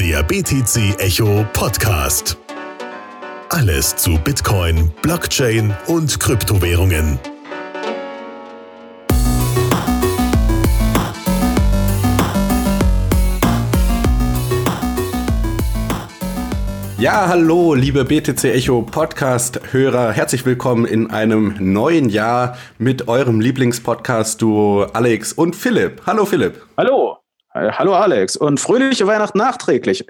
Der BTC Echo Podcast. Alles zu Bitcoin, Blockchain und Kryptowährungen. Ja, hallo, liebe BTC Echo Podcast-Hörer. Herzlich willkommen in einem neuen Jahr mit eurem Lieblingspodcast-Duo Alex und Philipp. Hallo, Philipp. Hallo. Äh, hallo, Alex. Und fröhliche Weihnachten nachträglich.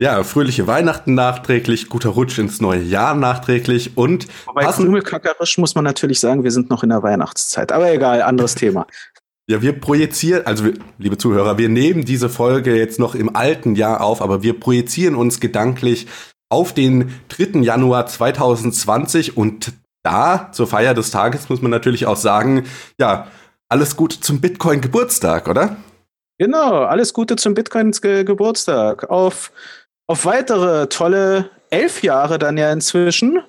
Ja, fröhliche Weihnachten nachträglich, guter Rutsch ins neue Jahr nachträglich und Wobei krümelkackerisch muss man natürlich sagen, wir sind noch in der Weihnachtszeit. Aber egal, anderes Thema. Ja, wir projizieren, also wir, liebe Zuhörer, wir nehmen diese Folge jetzt noch im alten Jahr auf, aber wir projizieren uns gedanklich auf den 3. Januar 2020 und da, zur Feier des Tages, muss man natürlich auch sagen, ja, alles Gute zum Bitcoin-Geburtstag, oder? Genau, alles Gute zum Bitcoin-Geburtstag. Auf, auf weitere tolle elf Jahre dann ja inzwischen.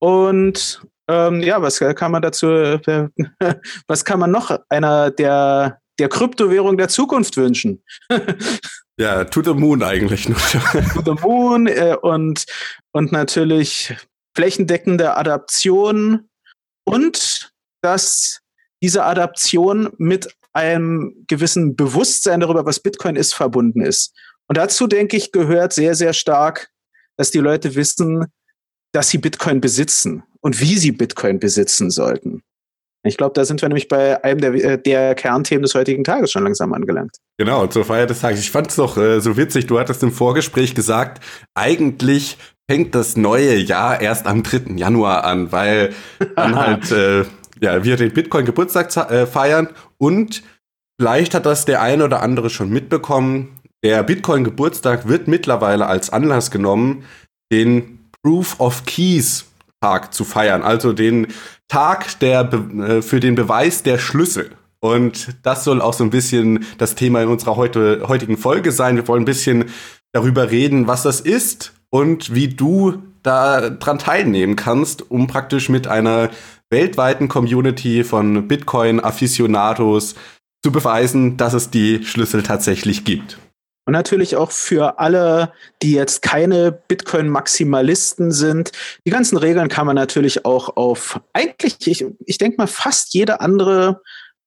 Und ähm, ja, was kann man dazu, äh, was kann man noch einer der, der Kryptowährung der Zukunft wünschen? ja, to the moon eigentlich nur. to the moon äh, und, und natürlich flächendeckende Adaption und dass diese Adaption mit einem gewissen Bewusstsein darüber, was Bitcoin ist, verbunden ist. Und dazu, denke ich, gehört sehr, sehr stark, dass die Leute wissen, dass sie Bitcoin besitzen und wie sie Bitcoin besitzen sollten. Ich glaube, da sind wir nämlich bei einem der, äh, der, Kernthemen des heutigen Tages schon langsam angelangt. Genau, zur Feier des Tages. Ich fand es doch äh, so witzig, du hattest im Vorgespräch gesagt, eigentlich fängt das neue Jahr erst am 3. Januar an, weil dann halt äh, ja, wir den Bitcoin-Geburtstag äh, feiern und vielleicht hat das der eine oder andere schon mitbekommen. Der Bitcoin-Geburtstag wird mittlerweile als Anlass genommen, den Proof of Keys Tag zu feiern, also den Tag der, äh, für den Beweis der Schlüssel. Und das soll auch so ein bisschen das Thema in unserer heute, heutigen Folge sein. Wir wollen ein bisschen darüber reden, was das ist und wie du daran teilnehmen kannst, um praktisch mit einer weltweiten Community von Bitcoin-Afficionados zu beweisen, dass es die Schlüssel tatsächlich gibt. Und natürlich auch für alle, die jetzt keine Bitcoin-Maximalisten sind. Die ganzen Regeln kann man natürlich auch auf eigentlich, ich, ich denke mal, fast jede andere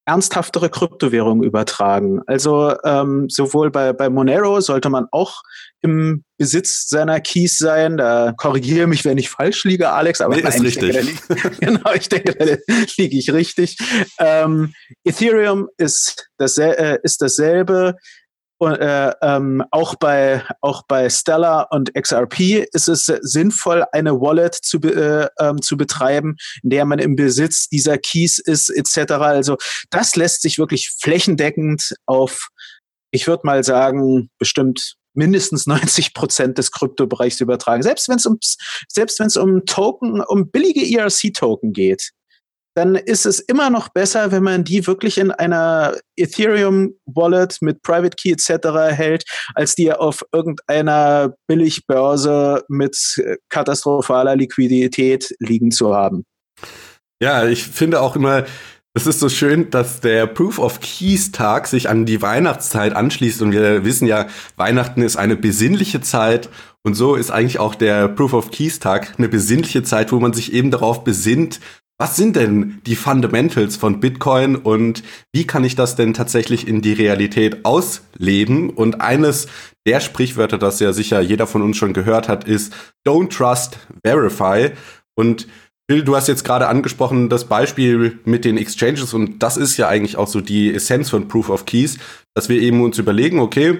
ernsthaftere Kryptowährung übertragen. Also ähm, sowohl bei, bei Monero sollte man auch im Besitz seiner Keys sein. Da korrigiere mich, wenn ich falsch liege, Alex. Aber nee, nein, ist richtig. Denke, genau, ich denke, da liege ich richtig. Ähm, Ethereum ist, das, äh, ist dasselbe. Und, äh, ähm, auch bei auch bei Stellar und XRP ist es sinnvoll, eine Wallet zu, äh, ähm, zu betreiben, in der man im Besitz dieser Keys ist etc. Also das lässt sich wirklich flächendeckend auf, ich würde mal sagen, bestimmt mindestens 90 Prozent des Kryptobereichs übertragen. Selbst wenn es um selbst wenn es um Token, um billige ERC-Token geht, dann ist es immer noch besser, wenn man die wirklich in einer Ethereum-Wallet mit Private Key etc. hält, als die auf irgendeiner Billigbörse mit katastrophaler Liquidität liegen zu haben. Ja, ich finde auch immer, es ist so schön, dass der Proof of Keys Tag sich an die Weihnachtszeit anschließt und wir wissen ja, Weihnachten ist eine besinnliche Zeit und so ist eigentlich auch der Proof of Keys Tag eine besinnliche Zeit, wo man sich eben darauf besinnt, was sind denn die Fundamentals von Bitcoin und wie kann ich das denn tatsächlich in die Realität ausleben? Und eines der Sprichwörter, das ja sicher jeder von uns schon gehört hat, ist Don't Trust, Verify. Und Bill, du hast jetzt gerade angesprochen das Beispiel mit den Exchanges und das ist ja eigentlich auch so die Essenz von Proof of Keys, dass wir eben uns überlegen, okay,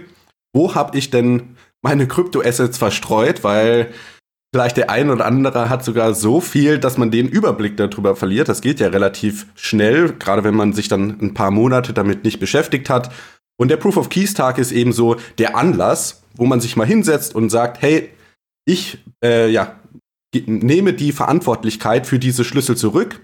wo habe ich denn meine Kryptoassets verstreut, weil Vielleicht der ein oder andere hat sogar so viel, dass man den Überblick darüber verliert. Das geht ja relativ schnell, gerade wenn man sich dann ein paar Monate damit nicht beschäftigt hat. Und der Proof of Keys Tag ist eben so der Anlass, wo man sich mal hinsetzt und sagt, hey, ich äh, ja, nehme die Verantwortlichkeit für diese Schlüssel zurück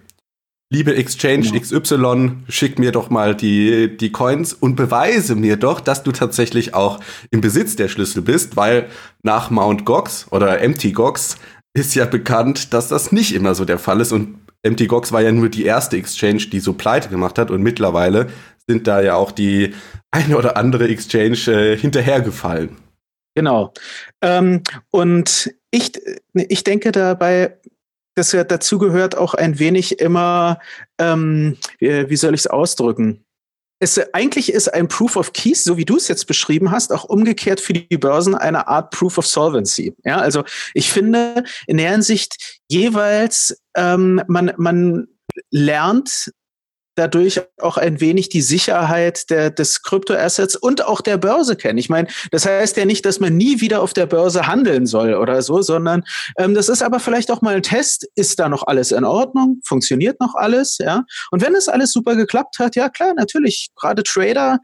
liebe Exchange ja. XY, schick mir doch mal die, die Coins und beweise mir doch, dass du tatsächlich auch im Besitz der Schlüssel bist, weil nach Mount Gox oder Mt. Gox ist ja bekannt, dass das nicht immer so der Fall ist und Mt. Gox war ja nur die erste Exchange, die so pleite gemacht hat und mittlerweile sind da ja auch die eine oder andere Exchange äh, hinterhergefallen. Genau. Ähm, und ich, ich denke dabei, dass ja dazu gehört auch ein wenig immer, ähm, wie, wie soll ich es ausdrücken? Es, eigentlich ist ein Proof of Keys, so wie du es jetzt beschrieben hast, auch umgekehrt für die Börsen eine Art Proof of Solvency. Ja, also ich finde in der Hinsicht jeweils ähm, man man lernt dadurch auch ein wenig die Sicherheit der, des Kryptoassets und auch der Börse kennen. Ich meine, das heißt ja nicht, dass man nie wieder auf der Börse handeln soll oder so, sondern ähm, das ist aber vielleicht auch mal ein Test. Ist da noch alles in Ordnung? Funktioniert noch alles? Ja. Und wenn es alles super geklappt hat, ja klar, natürlich. Gerade Trader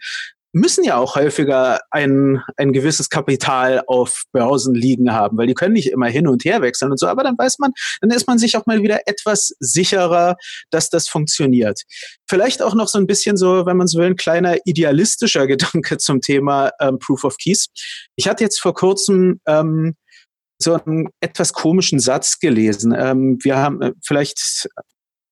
müssen ja auch häufiger ein, ein gewisses Kapital auf Börsen liegen haben, weil die können nicht immer hin und her wechseln und so. Aber dann weiß man, dann ist man sich auch mal wieder etwas sicherer, dass das funktioniert. Vielleicht auch noch so ein bisschen so, wenn man so will, ein kleiner idealistischer Gedanke zum Thema ähm, Proof of Keys. Ich hatte jetzt vor kurzem ähm, so einen etwas komischen Satz gelesen. Ähm, wir haben äh, vielleicht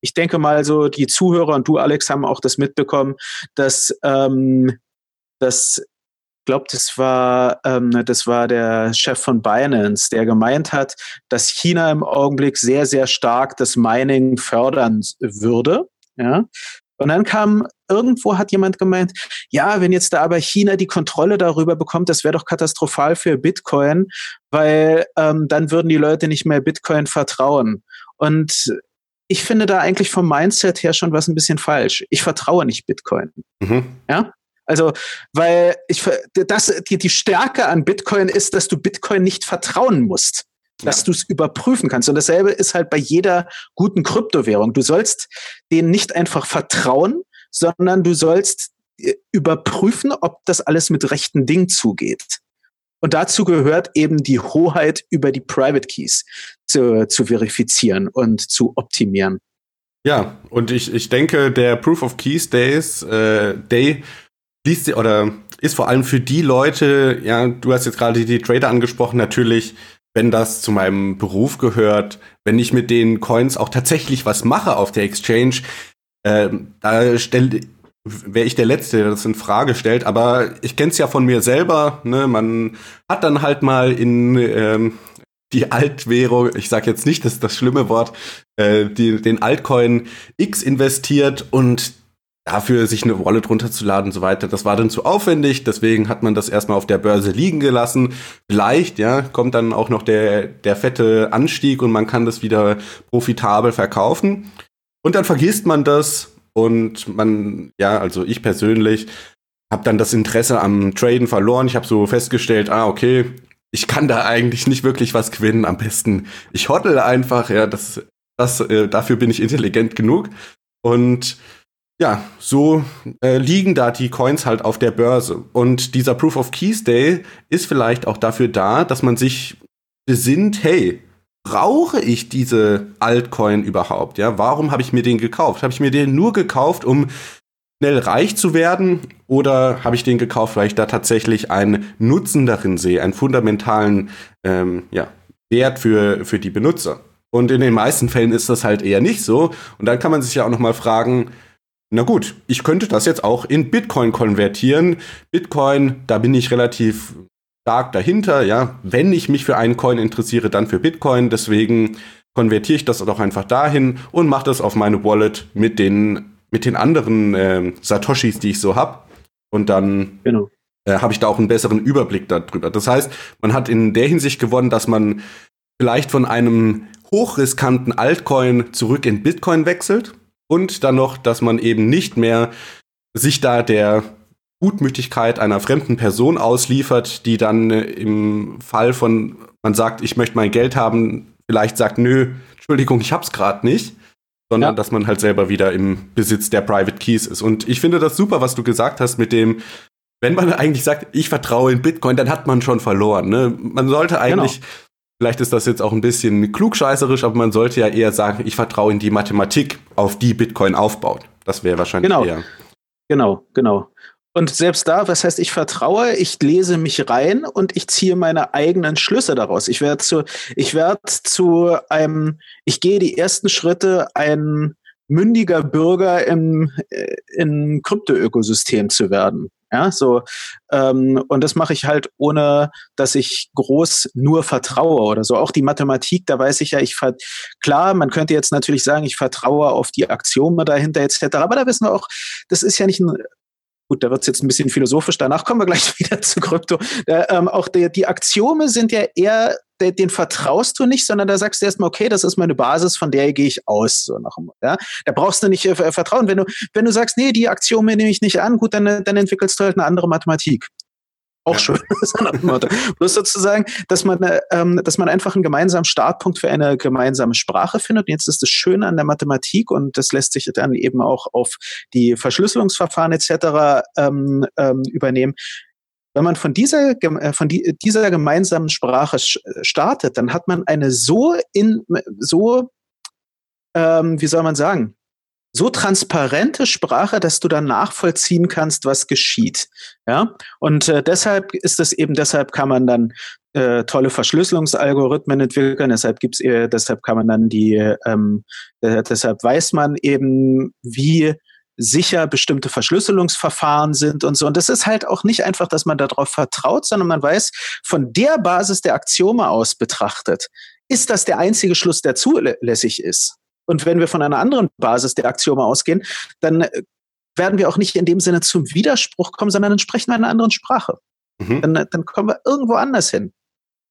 ich denke mal so, die Zuhörer und du, Alex, haben auch das mitbekommen, dass ähm, das glaube, das war, ähm, das war der Chef von Binance, der gemeint hat, dass China im Augenblick sehr, sehr stark das Mining fördern würde. Ja. Und dann kam irgendwo hat jemand gemeint, ja, wenn jetzt da aber China die Kontrolle darüber bekommt, das wäre doch katastrophal für Bitcoin, weil ähm, dann würden die Leute nicht mehr Bitcoin vertrauen. Und ich finde da eigentlich vom Mindset her schon was ein bisschen falsch. Ich vertraue nicht Bitcoin. Mhm. Ja, also, weil ich das die, die Stärke an Bitcoin ist, dass du Bitcoin nicht vertrauen musst. Dass ja. du es überprüfen kannst. Und dasselbe ist halt bei jeder guten Kryptowährung. Du sollst denen nicht einfach vertrauen, sondern du sollst äh, überprüfen, ob das alles mit rechten Dingen zugeht. Und dazu gehört eben die Hoheit über die Private Keys zu, zu verifizieren und zu optimieren. Ja, und ich, ich denke, der Proof of Keys Days, äh, Day liest oder ist vor allem für die Leute, ja, du hast jetzt gerade die Trader angesprochen, natürlich, wenn das zu meinem Beruf gehört, wenn ich mit den Coins auch tatsächlich was mache auf der Exchange, äh, da stellt wäre ich der Letzte, der das in Frage stellt. Aber ich kenne es ja von mir selber. Ne? Man hat dann halt mal in ähm, die Altwährung, ich sage jetzt nicht, das ist das schlimme Wort, äh, die, den Altcoin X investiert und dafür sich eine Wallet runterzuladen und so weiter, das war dann zu aufwendig, deswegen hat man das erstmal auf der Börse liegen gelassen. Vielleicht, ja, kommt dann auch noch der, der fette Anstieg und man kann das wieder profitabel verkaufen. Und dann vergisst man das und man, ja, also ich persönlich habe dann das Interesse am Traden verloren. Ich habe so festgestellt, ah, okay, ich kann da eigentlich nicht wirklich was gewinnen. Am besten, ich hoddle einfach, ja, das, das, äh, dafür bin ich intelligent genug. Und ja, so äh, liegen da die Coins halt auf der Börse. Und dieser Proof of Keys Day ist vielleicht auch dafür da, dass man sich besinnt, hey, brauche ich diese Altcoin überhaupt? Ja, warum habe ich mir den gekauft? Habe ich mir den nur gekauft, um schnell reich zu werden? Oder habe ich den gekauft, weil ich da tatsächlich einen Nutzen darin sehe, einen fundamentalen ähm, ja, Wert für, für die Benutzer? Und in den meisten Fällen ist das halt eher nicht so. Und dann kann man sich ja auch noch mal fragen, na gut, ich könnte das jetzt auch in Bitcoin konvertieren. Bitcoin, da bin ich relativ stark dahinter, ja. Wenn ich mich für einen Coin interessiere, dann für Bitcoin. Deswegen konvertiere ich das doch einfach dahin und mache das auf meine Wallet mit den, mit den anderen äh, Satoshis, die ich so habe. Und dann genau. äh, habe ich da auch einen besseren Überblick darüber. Das heißt, man hat in der Hinsicht gewonnen, dass man vielleicht von einem hochriskanten Altcoin zurück in Bitcoin wechselt und dann noch, dass man eben nicht mehr sich da der Gutmütigkeit einer fremden Person ausliefert, die dann äh, im Fall von, man sagt, ich möchte mein Geld haben, vielleicht sagt, nö, Entschuldigung, ich hab's gerade nicht, sondern ja. dass man halt selber wieder im Besitz der Private Keys ist. Und ich finde das super, was du gesagt hast mit dem, wenn man eigentlich sagt, ich vertraue in Bitcoin, dann hat man schon verloren. Ne? Man sollte eigentlich genau. Vielleicht ist das jetzt auch ein bisschen klugscheißerisch, aber man sollte ja eher sagen, ich vertraue in die Mathematik, auf die Bitcoin aufbaut. Das wäre wahrscheinlich genau. eher. Genau, genau. Und selbst da, was heißt, ich vertraue, ich lese mich rein und ich ziehe meine eigenen Schlüsse daraus. Ich werde zu, ich werde zu einem, ich gehe die ersten Schritte, ein mündiger Bürger im, äh, im Krypto-Ökosystem zu werden. Ja, so ähm, und das mache ich halt ohne, dass ich groß nur vertraue oder so. Auch die Mathematik, da weiß ich ja, ich ver klar, man könnte jetzt natürlich sagen, ich vertraue auf die Axiome dahinter etc. Aber da wissen wir auch, das ist ja nicht ein Gut, da wird es jetzt ein bisschen philosophisch. Danach kommen wir gleich wieder zu Krypto. Äh, ähm, auch die, die Axiome sind ja eher den, den vertraust du nicht, sondern da sagst du erstmal, okay, das ist meine Basis, von der gehe ich aus. So nach, ja? Da brauchst du nicht äh, vertrauen. Wenn du, wenn du sagst, nee, die Axiome nehme ich nicht an, gut, dann, dann entwickelst du halt eine andere Mathematik. Auch ja. schön. Bloß sozusagen, dass man, äh, ähm, dass man einfach einen gemeinsamen Startpunkt für eine gemeinsame Sprache findet. Und jetzt ist das Schöne an der Mathematik und das lässt sich dann eben auch auf die Verschlüsselungsverfahren etc. Ähm, ähm, übernehmen wenn man von dieser, äh, von dieser gemeinsamen Sprache startet, dann hat man eine so in, so, ähm, wie soll man sagen, so transparente Sprache, dass du dann nachvollziehen kannst, was geschieht. Ja, und äh, deshalb ist es eben, deshalb kann man dann äh, tolle Verschlüsselungsalgorithmen entwickeln. Deshalb gibt's, äh, deshalb kann man dann die, ähm, äh, deshalb weiß man eben, wie sicher bestimmte Verschlüsselungsverfahren sind und so. Und das ist halt auch nicht einfach, dass man darauf vertraut, sondern man weiß, von der Basis der Axiome aus betrachtet, ist das der einzige Schluss, der zulässig ist. Und wenn wir von einer anderen Basis der Axiome ausgehen, dann äh, werden wir auch nicht in dem Sinne zum Widerspruch kommen, sondern dann sprechen wir eine andere Sprache. Mhm. Dann, dann kommen wir irgendwo anders hin.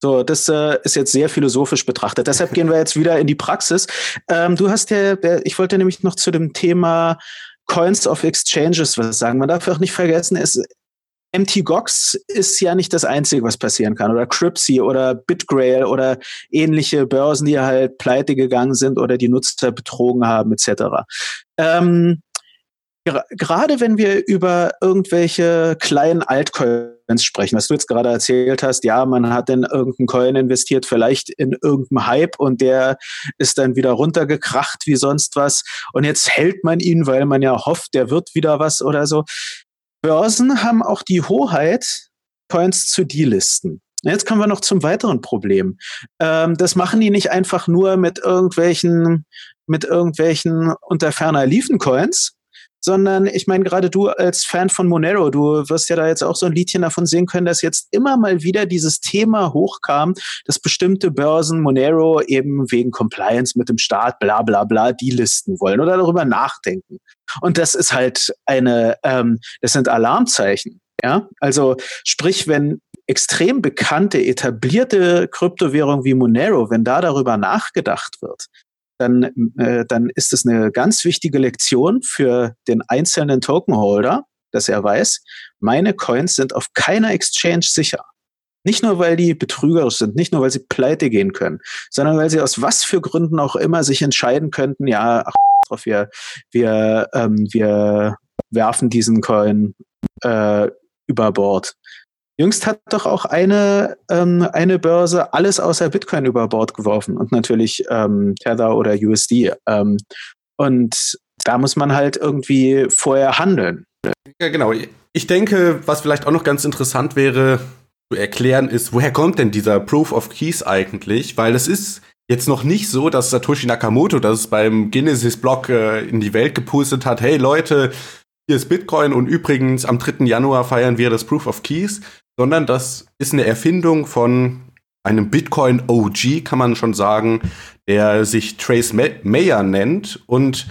So, das äh, ist jetzt sehr philosophisch betrachtet. Deshalb gehen wir jetzt wieder in die Praxis. Ähm, du hast ja, ich wollte nämlich noch zu dem Thema Coins of Exchanges was sagen. Man darf auch nicht vergessen, es, MTGOX ist ja nicht das Einzige, was passieren kann. Oder Crypsy oder BitGrail oder ähnliche Börsen, die halt pleite gegangen sind oder die Nutzer betrogen haben, etc. Ähm, gerade wenn wir über irgendwelche kleinen Altcoins sprechen, was du jetzt gerade erzählt hast, ja, man hat in irgendeinen Coin investiert, vielleicht in irgendeinen Hype und der ist dann wieder runtergekracht wie sonst was und jetzt hält man ihn, weil man ja hofft, der wird wieder was oder so. Börsen haben auch die Hoheit, Coins zu delisten. Jetzt kommen wir noch zum weiteren Problem. Ähm, das machen die nicht einfach nur mit irgendwelchen, mit irgendwelchen unter ferner liefen Coins, sondern ich meine, gerade du als Fan von Monero, du wirst ja da jetzt auch so ein Liedchen davon sehen können, dass jetzt immer mal wieder dieses Thema hochkam, dass bestimmte Börsen Monero eben wegen Compliance mit dem Staat bla bla bla die listen wollen oder darüber nachdenken. Und das ist halt eine, ähm, das sind Alarmzeichen. Ja, also sprich, wenn extrem bekannte, etablierte Kryptowährungen wie Monero, wenn da darüber nachgedacht wird, dann, äh, dann ist es eine ganz wichtige Lektion für den einzelnen Tokenholder, dass er weiß, meine Coins sind auf keiner Exchange sicher. Nicht nur, weil die betrügerisch sind, nicht nur, weil sie pleite gehen können, sondern weil sie aus was für Gründen auch immer sich entscheiden könnten, ja, ach, drauf, wir, wir, ähm, wir werfen diesen Coin äh, über Bord. Jüngst hat doch auch eine, ähm, eine Börse alles außer Bitcoin über Bord geworfen und natürlich ähm, Tether oder USD. Ähm, und da muss man halt irgendwie vorher handeln. Ja, genau. Ich denke, was vielleicht auch noch ganz interessant wäre zu erklären, ist, woher kommt denn dieser Proof of Keys eigentlich? Weil es ist jetzt noch nicht so, dass Satoshi Nakamoto das beim Genesis-Blog äh, in die Welt gepustet hat, hey Leute, hier ist Bitcoin und übrigens am 3. Januar feiern wir das Proof of Keys, sondern das ist eine Erfindung von einem Bitcoin OG, kann man schon sagen, der sich Trace Mayer nennt. Und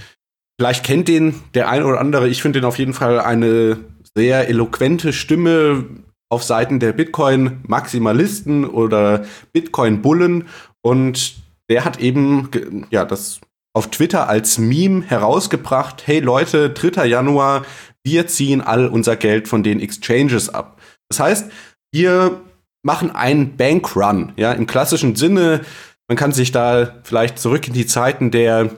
vielleicht kennt den der ein oder andere. Ich finde den auf jeden Fall eine sehr eloquente Stimme auf Seiten der Bitcoin-Maximalisten oder Bitcoin-Bullen. Und der hat eben ja das auf Twitter als Meme herausgebracht. Hey Leute, 3. Januar, wir ziehen all unser Geld von den Exchanges ab. Das heißt, wir machen einen Bankrun, ja, im klassischen Sinne. Man kann sich da vielleicht zurück in die Zeiten der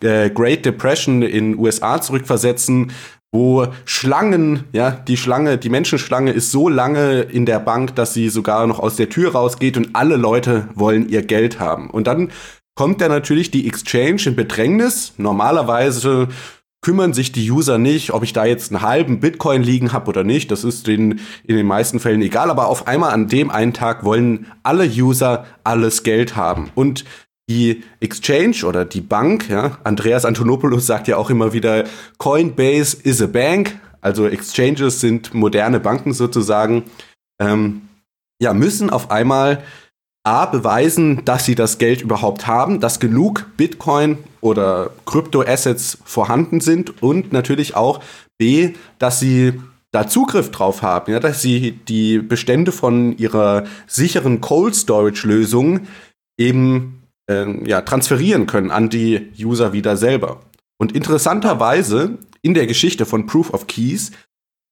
äh, Great Depression in USA zurückversetzen, wo Schlangen, ja, die Schlange, die Menschenschlange ist so lange in der Bank, dass sie sogar noch aus der Tür rausgeht und alle Leute wollen ihr Geld haben. Und dann kommt da natürlich die Exchange in Bedrängnis. Normalerweise kümmern sich die User nicht, ob ich da jetzt einen halben Bitcoin liegen habe oder nicht. Das ist denen in den meisten Fällen egal. Aber auf einmal an dem einen Tag wollen alle User alles Geld haben. Und die Exchange oder die Bank, ja, Andreas Antonopoulos sagt ja auch immer wieder, Coinbase is a bank. also Exchanges sind moderne Banken sozusagen, ähm, ja, müssen auf einmal A beweisen, dass sie das Geld überhaupt haben, dass genug Bitcoin oder Kryptoassets vorhanden sind und natürlich auch B, dass sie da Zugriff drauf haben, ja, dass sie die Bestände von ihrer sicheren Cold Storage Lösung eben äh, ja, transferieren können an die User wieder selber. Und interessanterweise in der Geschichte von Proof of Keys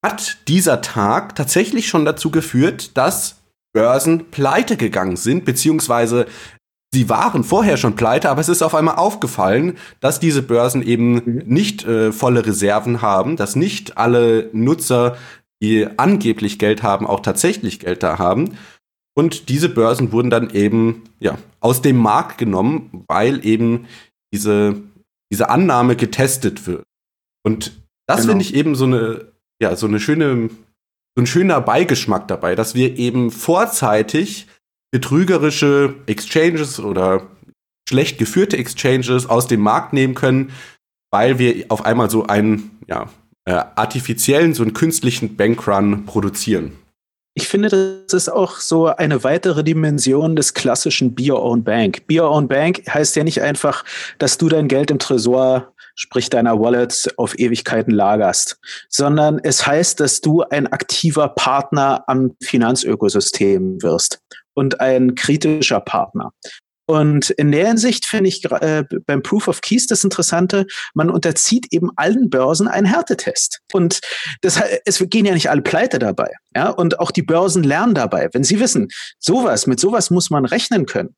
hat dieser Tag tatsächlich schon dazu geführt, dass Börsen pleite gegangen sind, beziehungsweise sie waren vorher schon pleite, aber es ist auf einmal aufgefallen, dass diese Börsen eben mhm. nicht äh, volle Reserven haben, dass nicht alle Nutzer, die angeblich Geld haben, auch tatsächlich Geld da haben. Und diese Börsen wurden dann eben ja, aus dem Markt genommen, weil eben diese, diese Annahme getestet wird. Und das genau. finde ich eben so eine, ja, so eine schöne, so ein schöner Beigeschmack dabei, dass wir eben vorzeitig betrügerische Exchanges oder schlecht geführte Exchanges aus dem Markt nehmen können, weil wir auf einmal so einen ja, äh, artifiziellen, so einen künstlichen Bankrun produzieren. Ich finde, das ist auch so eine weitere Dimension des klassischen Be Your Own Bank. Be Your Own Bank heißt ja nicht einfach, dass du dein Geld im Tresor, sprich deiner Wallet, auf Ewigkeiten lagerst, sondern es heißt, dass du ein aktiver Partner am Finanzökosystem wirst und ein kritischer Partner. Und in der Hinsicht finde ich äh, beim Proof of Keys das Interessante, man unterzieht eben allen Börsen einen Härtetest. Und das, es gehen ja nicht alle pleite dabei. Ja? Und auch die Börsen lernen dabei. Wenn sie wissen, sowas, mit sowas muss man rechnen können,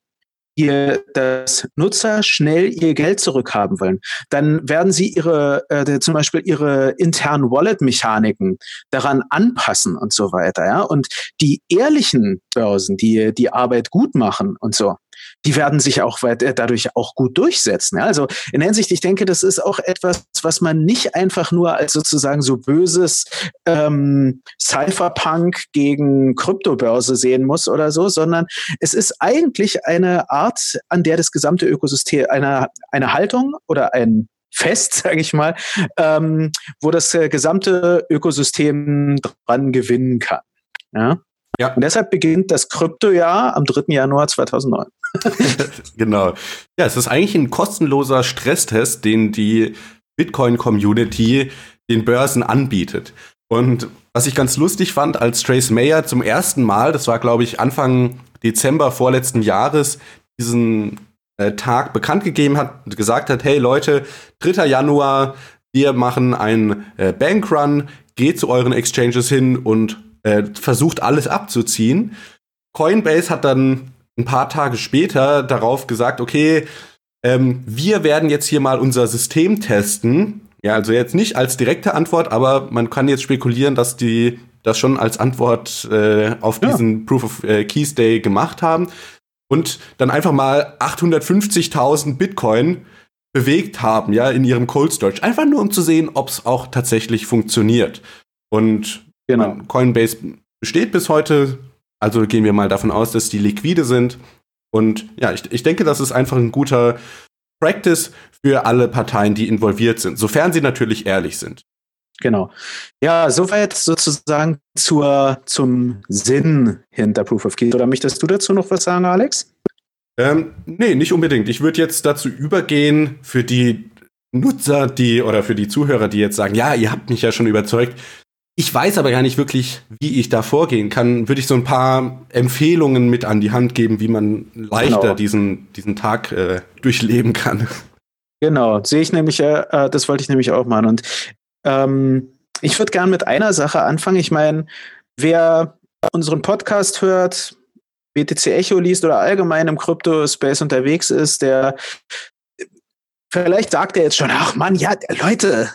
ihr, dass Nutzer schnell ihr Geld zurückhaben wollen, dann werden sie ihre, äh, zum Beispiel ihre internen Wallet-Mechaniken daran anpassen und so weiter. Ja? Und die ehrlichen Börsen, die die Arbeit gut machen und so, die werden sich auch äh, dadurch auch gut durchsetzen. Also in Hinsicht, ich denke, das ist auch etwas, was man nicht einfach nur als sozusagen so böses ähm, Cypherpunk gegen Kryptobörse sehen muss oder so, sondern es ist eigentlich eine Art, an der das gesamte Ökosystem, eine, eine Haltung oder ein Fest, sage ich mal, ähm, wo das äh, gesamte Ökosystem dran gewinnen kann. Ja? Ja. Und deshalb beginnt das Kryptojahr am 3. Januar 2009. genau. Ja, es ist eigentlich ein kostenloser Stresstest, den die Bitcoin-Community den Börsen anbietet. Und was ich ganz lustig fand, als Trace Mayer zum ersten Mal, das war glaube ich Anfang Dezember vorletzten Jahres, diesen äh, Tag bekannt gegeben hat und gesagt hat, hey Leute, 3. Januar, wir machen einen äh, Bankrun, geht zu euren Exchanges hin und äh, versucht alles abzuziehen. Coinbase hat dann ein paar Tage später darauf gesagt, okay, ähm, wir werden jetzt hier mal unser System testen. Ja, also jetzt nicht als direkte Antwort, aber man kann jetzt spekulieren, dass die das schon als Antwort äh, auf ja. diesen Proof of äh, Keys Day gemacht haben und dann einfach mal 850.000 Bitcoin bewegt haben, ja, in ihrem Cold Storage. Einfach nur, um zu sehen, ob es auch tatsächlich funktioniert. Und genau. Coinbase besteht bis heute also gehen wir mal davon aus, dass die liquide sind. Und ja, ich, ich denke, das ist einfach ein guter Practice für alle Parteien, die involviert sind, sofern sie natürlich ehrlich sind. Genau. Ja, soweit sozusagen zur, zum Sinn hinter Proof of Keys. Oder möchtest du dazu noch was sagen, Alex? Ähm, nee, nicht unbedingt. Ich würde jetzt dazu übergehen, für die Nutzer, die oder für die Zuhörer, die jetzt sagen, ja, ihr habt mich ja schon überzeugt, ich weiß aber gar nicht wirklich, wie ich da vorgehen kann. Würde ich so ein paar Empfehlungen mit an die Hand geben, wie man leichter genau. diesen, diesen Tag äh, durchleben kann. Genau, sehe ich nämlich, äh, äh das wollte ich nämlich auch machen. Und ähm, ich würde gerne mit einer Sache anfangen. Ich meine, wer unseren Podcast hört, BTC Echo liest oder allgemein im Crypto-Space unterwegs ist, der vielleicht sagt er jetzt schon, ach Mann, ja, Leute,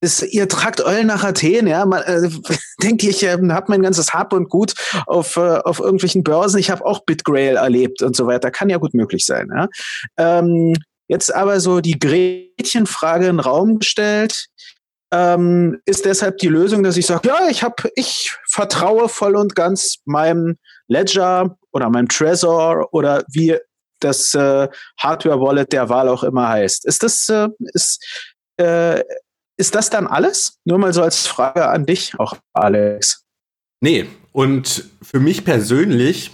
ist, ihr tragt Eulen nach Athen, ja. Man, äh, denke ich, äh, habe mein ganzes Hab und Gut auf, äh, auf irgendwelchen Börsen. Ich habe auch Bitgrail erlebt und so weiter. Kann ja gut möglich sein. Ja? Ähm, jetzt aber so die Gretchenfrage in den Raum gestellt. Ähm, ist deshalb die Lösung, dass ich sage, ja, ich habe, ich vertraue voll und ganz meinem Ledger oder meinem Trezor oder wie das äh, Hardware-Wallet der Wahl auch immer heißt. Ist das, äh, ist, äh, ist das dann alles? Nur mal so als Frage an dich, auch Alex. Nee, und für mich persönlich,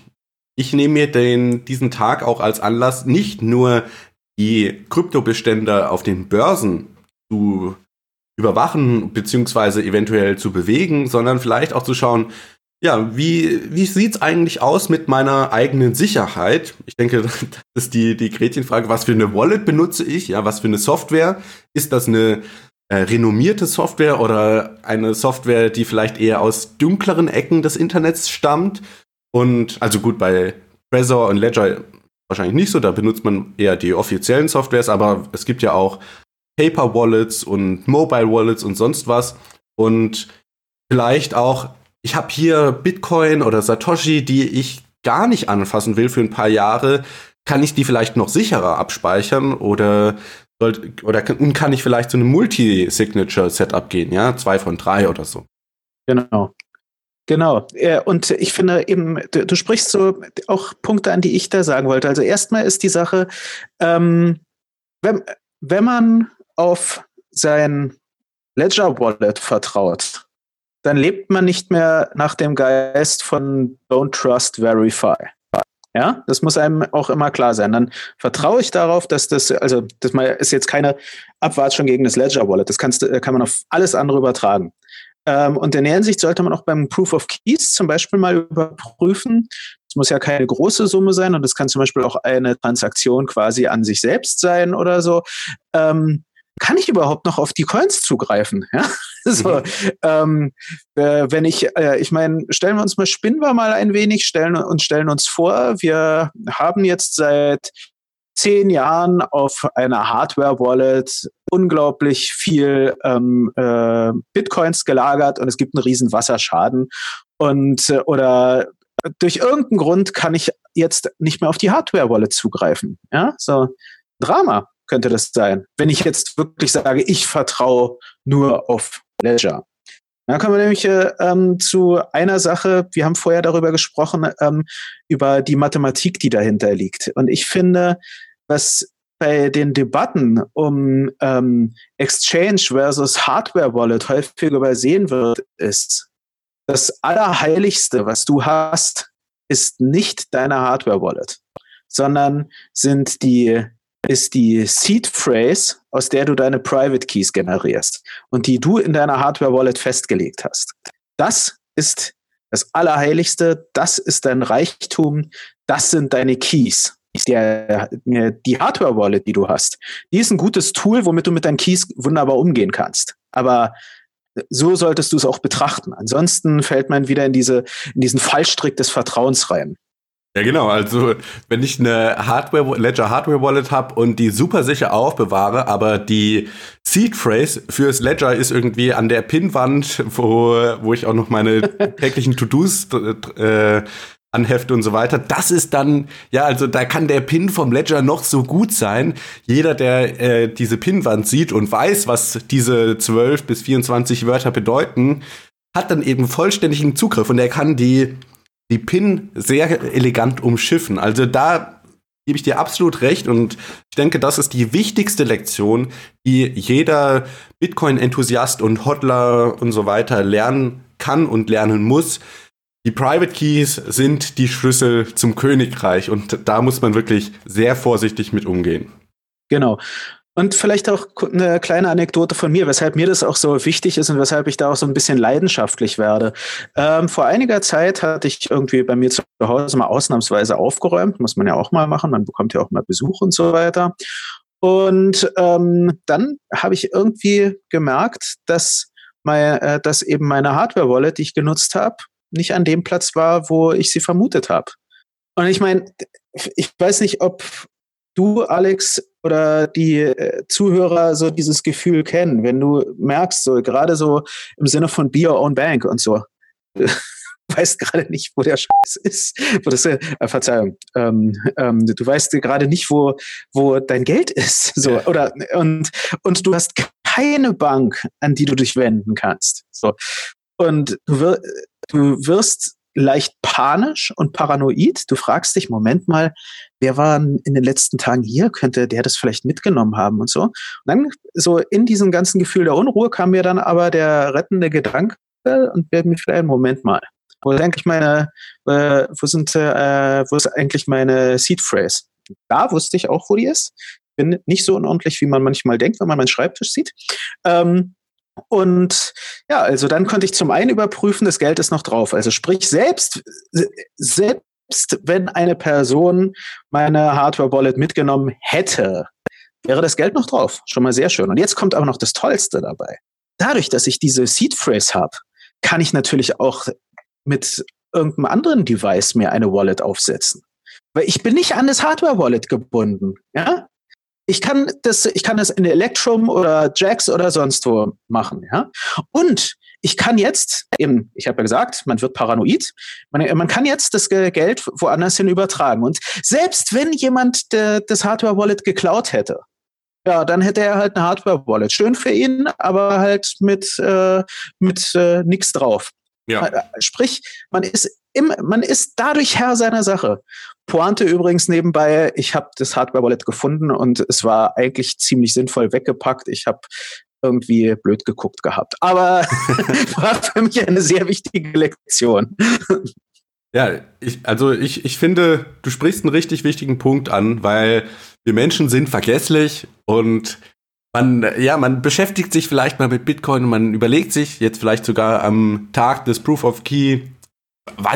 ich nehme mir den, diesen Tag auch als Anlass, nicht nur die Kryptobestände auf den Börsen zu überwachen beziehungsweise eventuell zu bewegen, sondern vielleicht auch zu schauen, ja, wie, wie sieht's eigentlich aus mit meiner eigenen Sicherheit? Ich denke, das ist die, die Gretchenfrage. Was für eine Wallet benutze ich? Ja, was für eine Software? Ist das eine äh, renommierte Software oder eine Software, die vielleicht eher aus dunkleren Ecken des Internets stammt? Und also gut, bei Trezor und Ledger wahrscheinlich nicht so, da benutzt man eher die offiziellen Softwares, aber es gibt ja auch Paper Wallets und Mobile Wallets und sonst was. Und vielleicht auch, ich habe hier Bitcoin oder Satoshi, die ich gar nicht anfassen will für ein paar Jahre. Kann ich die vielleicht noch sicherer abspeichern oder soll, oder kann, kann ich vielleicht zu einem Multi-Signature-Setup gehen, ja? Zwei von drei oder so. Genau. Genau. Und ich finde eben, du, du, sprichst so auch Punkte an, die ich da sagen wollte. Also erstmal ist die Sache, ähm, wenn, wenn man auf sein Ledger Wallet vertraut, dann lebt man nicht mehr nach dem Geist von Don't Trust, Verify. Ja, das muss einem auch immer klar sein. Dann vertraue ich darauf, dass das, also das ist jetzt keine Abwatschung gegen das Ledger Wallet. Das kannst, kann man auf alles andere übertragen. Ähm, und in der Hinsicht sollte man auch beim Proof of Keys zum Beispiel mal überprüfen. Es muss ja keine große Summe sein und es kann zum Beispiel auch eine Transaktion quasi an sich selbst sein oder so. Ähm, kann ich überhaupt noch auf die Coins zugreifen? Ja? So, mhm. ähm, äh, wenn ich, äh, ich meine, stellen wir uns mal, spinnen wir mal ein wenig, stellen und stellen uns vor, wir haben jetzt seit zehn Jahren auf einer Hardware-Wallet unglaublich viel ähm, äh, Bitcoins gelagert und es gibt einen riesen Wasserschaden und äh, oder durch irgendeinen Grund kann ich jetzt nicht mehr auf die Hardware-Wallet zugreifen. Ja, so Drama könnte das sein, wenn ich jetzt wirklich sage, ich vertraue nur auf Ledger. Dann kommen wir nämlich äh, ähm, zu einer Sache, wir haben vorher darüber gesprochen, ähm, über die Mathematik, die dahinter liegt. Und ich finde, was bei den Debatten um ähm, Exchange versus Hardware Wallet häufig übersehen wird, ist, das Allerheiligste, was du hast, ist nicht deine Hardware Wallet, sondern sind die ist die Seed Phrase, aus der du deine Private Keys generierst und die du in deiner Hardware Wallet festgelegt hast. Das ist das Allerheiligste, das ist dein Reichtum, das sind deine Keys. Der, die Hardware Wallet, die du hast, die ist ein gutes Tool, womit du mit deinen Keys wunderbar umgehen kannst. Aber so solltest du es auch betrachten. Ansonsten fällt man wieder in diese, in diesen Fallstrick des Vertrauens rein. Ja, genau. Also, wenn ich eine Hardware, Ledger Hardware Wallet habe und die super sicher aufbewahre, aber die Seed Phrase fürs Ledger ist irgendwie an der Pinwand, wo, wo ich auch noch meine täglichen To-Dos äh, anhefte und so weiter. Das ist dann, ja, also da kann der Pin vom Ledger noch so gut sein. Jeder, der äh, diese Pinwand sieht und weiß, was diese 12 bis 24 Wörter bedeuten, hat dann eben vollständigen Zugriff und er kann die die PIN sehr elegant umschiffen. Also da gebe ich dir absolut recht und ich denke, das ist die wichtigste Lektion, die jeder Bitcoin-Enthusiast und Hodler und so weiter lernen kann und lernen muss. Die Private Keys sind die Schlüssel zum Königreich und da muss man wirklich sehr vorsichtig mit umgehen. Genau. Und vielleicht auch eine kleine Anekdote von mir, weshalb mir das auch so wichtig ist und weshalb ich da auch so ein bisschen leidenschaftlich werde. Ähm, vor einiger Zeit hatte ich irgendwie bei mir zu Hause mal ausnahmsweise aufgeräumt, muss man ja auch mal machen, man bekommt ja auch mal Besuch und so weiter. Und ähm, dann habe ich irgendwie gemerkt, dass, mein, äh, dass eben meine Hardware-Wallet, die ich genutzt habe, nicht an dem Platz war, wo ich sie vermutet habe. Und ich meine, ich weiß nicht, ob du, Alex, oder die äh, Zuhörer so dieses Gefühl kennen, wenn du merkst, so gerade so im Sinne von Be Your Own Bank und so. Du weißt gerade nicht, wo der Scheiß ist. Wo das, äh, Verzeihung. Ähm, ähm, du weißt gerade nicht, wo, wo dein Geld ist. So, oder, und, und du hast keine Bank, an die du dich wenden kannst. So. Und du, wir, du wirst leicht panisch und paranoid. Du fragst dich, Moment mal, wer war in den letzten Tagen hier? Könnte der das vielleicht mitgenommen haben und so? Und dann so in diesem ganzen Gefühl der Unruhe kam mir dann aber der rettende Gedanke und werde mir vielleicht, Moment mal, wo ist eigentlich meine, äh, wo sind, äh, wo ist eigentlich meine Seed Phrase? Da wusste ich auch, wo die ist. Bin nicht so unordentlich, wie man manchmal denkt, wenn man meinen Schreibtisch sieht. Ähm, und ja, also dann konnte ich zum einen überprüfen, das Geld ist noch drauf. Also sprich, selbst, selbst wenn eine Person meine Hardware-Wallet mitgenommen hätte, wäre das Geld noch drauf. Schon mal sehr schön. Und jetzt kommt aber noch das Tollste dabei. Dadurch, dass ich diese Seed Phrase habe, kann ich natürlich auch mit irgendeinem anderen Device mir eine Wallet aufsetzen. Weil ich bin nicht an das Hardware-Wallet gebunden. Ja? Ich kann das, ich kann das in Electrum oder Jax oder sonst wo machen, ja. Und ich kann jetzt eben, ich habe ja gesagt, man wird paranoid. Man, man, kann jetzt das Geld woanders hin übertragen. Und selbst wenn jemand de, das Hardware-Wallet geklaut hätte, ja, dann hätte er halt eine Hardware-Wallet. Schön für ihn, aber halt mit, äh, mit äh, nichts drauf. Ja. Äh, sprich, man ist, im, man ist dadurch Herr seiner Sache. Pointe übrigens nebenbei, ich habe das Hardware-Wallet gefunden und es war eigentlich ziemlich sinnvoll weggepackt. Ich habe irgendwie blöd geguckt gehabt. Aber war für mich eine sehr wichtige Lektion. Ja, ich, also ich, ich finde, du sprichst einen richtig wichtigen Punkt an, weil wir Menschen sind vergesslich und man, ja, man beschäftigt sich vielleicht mal mit Bitcoin und man überlegt sich jetzt vielleicht sogar am Tag des Proof of Key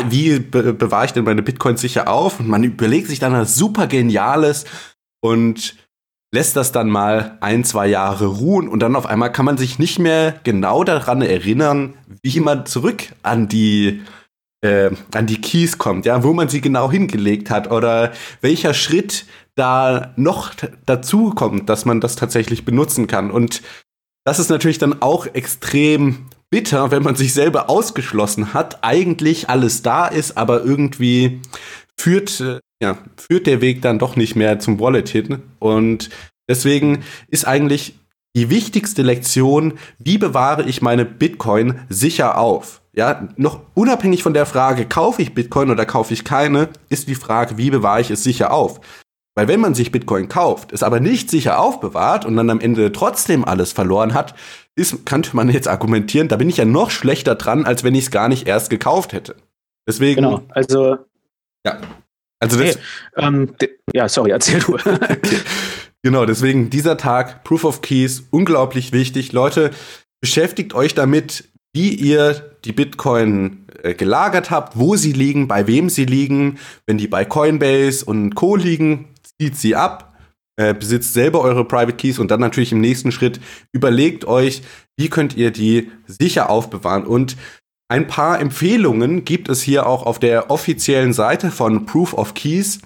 wie be bewahre ich denn meine Bitcoins sicher auf? Und man überlegt sich dann was super Geniales und lässt das dann mal ein, zwei Jahre ruhen und dann auf einmal kann man sich nicht mehr genau daran erinnern, wie man zurück an die äh, an die Keys kommt, ja, wo man sie genau hingelegt hat oder welcher Schritt da noch dazu kommt, dass man das tatsächlich benutzen kann. Und das ist natürlich dann auch extrem bitter, wenn man sich selber ausgeschlossen hat, eigentlich alles da ist, aber irgendwie führt, äh, ja, führt der Weg dann doch nicht mehr zum Wallet hin. Und deswegen ist eigentlich die wichtigste Lektion, wie bewahre ich meine Bitcoin sicher auf? Ja, noch unabhängig von der Frage, kaufe ich Bitcoin oder kaufe ich keine, ist die Frage, wie bewahre ich es sicher auf? Weil wenn man sich Bitcoin kauft, es aber nicht sicher aufbewahrt und dann am Ende trotzdem alles verloren hat, ist, könnte man jetzt argumentieren, da bin ich ja noch schlechter dran, als wenn ich es gar nicht erst gekauft hätte. Deswegen. Genau, also. Ja. Also das, hey, ähm, ja, sorry, erzähl du. okay. Genau, deswegen dieser Tag, Proof of Keys, unglaublich wichtig. Leute, beschäftigt euch damit, wie ihr die Bitcoin äh, gelagert habt, wo sie liegen, bei wem sie liegen. Wenn die bei Coinbase und Co. liegen, zieht sie ab, äh, besitzt selber eure Private Keys und dann natürlich im nächsten Schritt überlegt euch, wie könnt ihr die sicher aufbewahren. Und ein paar Empfehlungen gibt es hier auch auf der offiziellen Seite von Proof of Keys.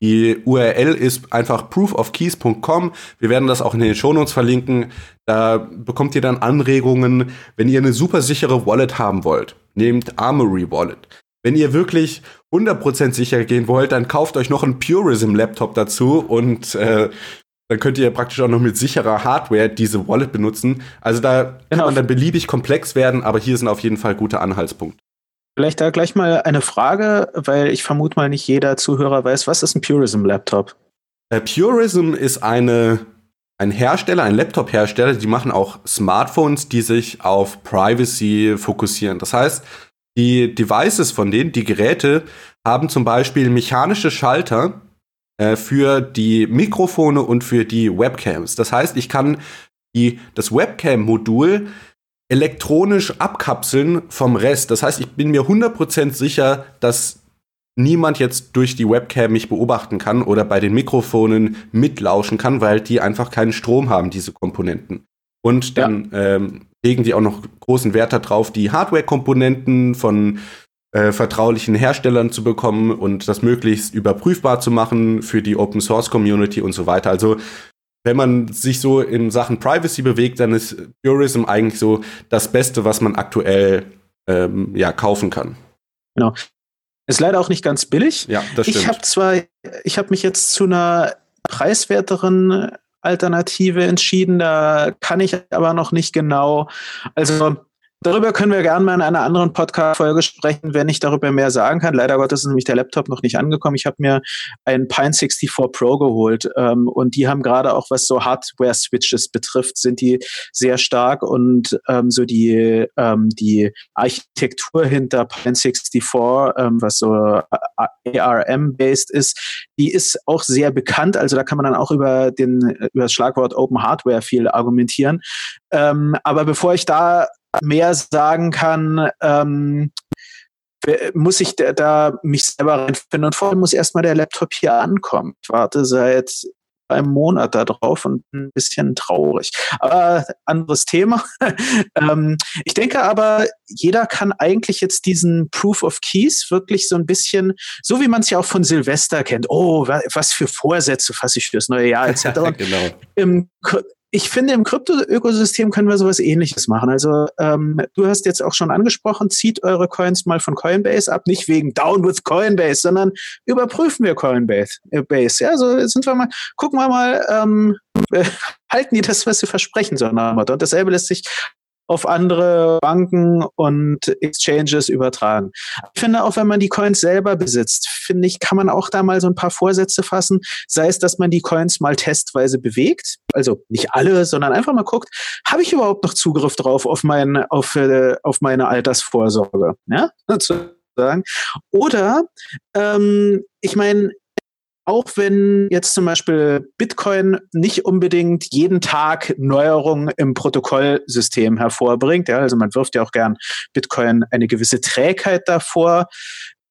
Die URL ist einfach proofofkeys.com. Wir werden das auch in den Shownotes verlinken. Da bekommt ihr dann Anregungen, wenn ihr eine super sichere Wallet haben wollt. Nehmt Armory Wallet. Wenn ihr wirklich 100% sicher gehen wollt, dann kauft euch noch einen Purism-Laptop dazu und äh, dann könnt ihr praktisch auch noch mit sicherer Hardware diese Wallet benutzen. Also da genau. kann man dann beliebig komplex werden, aber hier sind auf jeden Fall gute Anhaltspunkte. Vielleicht da gleich mal eine Frage, weil ich vermute mal nicht jeder Zuhörer weiß, was ist ein Purism-Laptop? Äh, Purism ist eine, ein Hersteller, ein Laptop-Hersteller, die machen auch Smartphones, die sich auf Privacy fokussieren. Das heißt, die Devices von denen, die Geräte, haben zum Beispiel mechanische Schalter äh, für die Mikrofone und für die Webcams. Das heißt, ich kann die, das Webcam-Modul elektronisch abkapseln vom Rest. Das heißt, ich bin mir 100% sicher, dass niemand jetzt durch die Webcam mich beobachten kann oder bei den Mikrofonen mitlauschen kann, weil die einfach keinen Strom haben, diese Komponenten. Und dann ja. ähm, legen die auch noch großen Wert darauf, die Hardware-Komponenten von äh, vertraulichen Herstellern zu bekommen und das möglichst überprüfbar zu machen für die Open Source Community und so weiter. Also wenn man sich so in Sachen Privacy bewegt, dann ist Purism eigentlich so das Beste, was man aktuell ähm, ja, kaufen kann. Genau. Ist leider auch nicht ganz billig. Ja, das stimmt. Ich habe zwar, ich habe mich jetzt zu einer preiswerteren Alternative entschieden. Da kann ich aber noch nicht genau. Also Darüber können wir gerne mal in einer anderen Podcast-Folge sprechen, wenn ich darüber mehr sagen kann. Leider Gottes ist nämlich der Laptop noch nicht angekommen. Ich habe mir einen Pine 64 Pro geholt ähm, und die haben gerade auch, was so Hardware-Switches betrifft, sind die sehr stark und ähm, so die, ähm, die Architektur hinter Pine 64, ähm, was so ARM-based ist, die ist auch sehr bekannt. Also da kann man dann auch über, den, über das Schlagwort Open Hardware viel argumentieren. Ähm, aber bevor ich da mehr sagen kann, ähm, muss ich da, da mich selber reinfinden und vor allem muss erstmal der Laptop hier ankommen. Ich warte seit einem Monat da drauf und ein bisschen traurig. Aber anderes Thema. ähm, ich denke aber, jeder kann eigentlich jetzt diesen Proof of Keys wirklich so ein bisschen, so wie man es ja auch von Silvester kennt, oh, was für Vorsätze fasse ich fürs neue Jahr etc. genau. Im, ich finde, im Krypto-Ökosystem können wir sowas ähnliches machen. Also ähm, du hast jetzt auch schon angesprochen, zieht eure Coins mal von Coinbase ab, nicht wegen Down with Coinbase, sondern überprüfen wir Coinbase. Äh, Base. Ja, so sind wir mal, gucken wir mal, ähm, halten die das, was sie versprechen, so Und dasselbe lässt sich auf andere Banken und Exchanges übertragen. Ich finde auch, wenn man die Coins selber besitzt, finde ich, kann man auch da mal so ein paar Vorsätze fassen. Sei es, dass man die Coins mal testweise bewegt, also nicht alle, sondern einfach mal guckt, habe ich überhaupt noch Zugriff drauf auf, mein, auf, äh, auf meine Altersvorsorge? Ja, sozusagen. Oder ähm, ich meine, auch wenn jetzt zum Beispiel Bitcoin nicht unbedingt jeden Tag Neuerungen im Protokollsystem hervorbringt, ja, also man wirft ja auch gern Bitcoin eine gewisse Trägheit davor.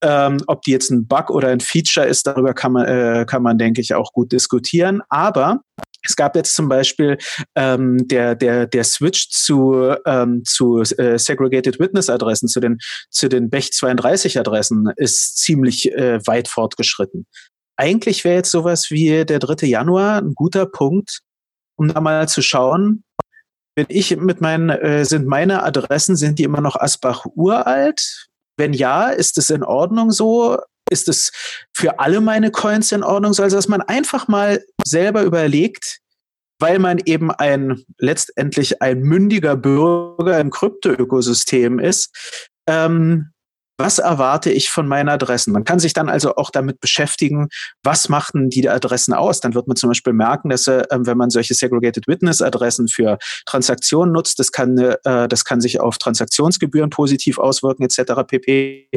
Ähm, ob die jetzt ein Bug oder ein Feature ist, darüber kann man, äh, kann man, denke ich, auch gut diskutieren. Aber es gab jetzt zum Beispiel ähm, der, der, der Switch zu, ähm, zu äh, Segregated Witness Adressen, zu den, zu den Bech 32 Adressen, ist ziemlich äh, weit fortgeschritten eigentlich wäre jetzt sowas wie der 3. Januar ein guter Punkt, um da mal zu schauen, wenn ich mit meinen, äh, sind meine Adressen, sind die immer noch Asbach uralt? Wenn ja, ist es in Ordnung so? Ist es für alle meine Coins in Ordnung so? Also, dass man einfach mal selber überlegt, weil man eben ein letztendlich ein mündiger Bürger im Krypto-Ökosystem ist, ähm, was erwarte ich von meinen Adressen? Man kann sich dann also auch damit beschäftigen, was machten die Adressen aus? Dann wird man zum Beispiel merken, dass äh, wenn man solche Segregated Witness Adressen für Transaktionen nutzt, das kann, äh, das kann sich auf Transaktionsgebühren positiv auswirken etc. pp.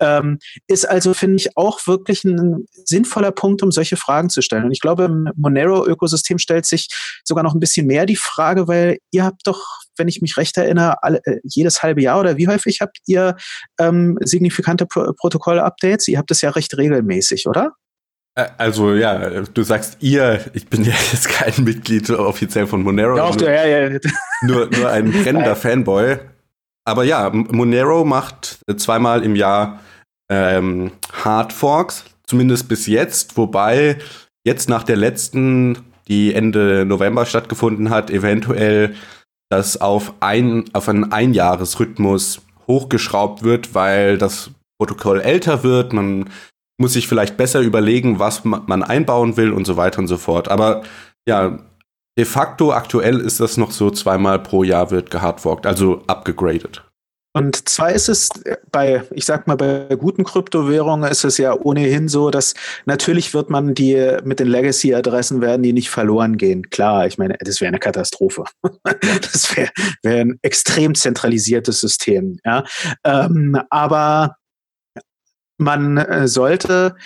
Ähm, ist also, finde ich, auch wirklich ein sinnvoller Punkt, um solche Fragen zu stellen. Und ich glaube, im Monero-Ökosystem stellt sich sogar noch ein bisschen mehr die Frage, weil ihr habt doch wenn ich mich recht erinnere, alle, äh, jedes halbe Jahr oder wie häufig habt ihr ähm, signifikante Pro Protokoll-Updates? Ihr habt das ja recht regelmäßig, oder? Also ja, du sagst ihr, ich bin ja jetzt kein Mitglied offiziell von Monero. Doch, nur, ja, ja. Nur, nur ein brennender Fanboy. Aber ja, Monero macht zweimal im Jahr ähm, Hard Forks, zumindest bis jetzt, wobei jetzt nach der letzten, die Ende November stattgefunden hat, eventuell das auf, ein, auf einen Einjahresrhythmus hochgeschraubt wird, weil das Protokoll älter wird, man muss sich vielleicht besser überlegen, was man einbauen will und so weiter und so fort. Aber ja, de facto aktuell ist das noch so zweimal pro Jahr wird gehardforkt, also abgegradet. Und zwar ist es bei, ich sag mal, bei guten Kryptowährungen ist es ja ohnehin so, dass natürlich wird man die mit den Legacy-Adressen werden die nicht verloren gehen. Klar, ich meine, das wäre eine Katastrophe. das wäre wär ein extrem zentralisiertes System. Ja? Ähm, aber man äh, sollte,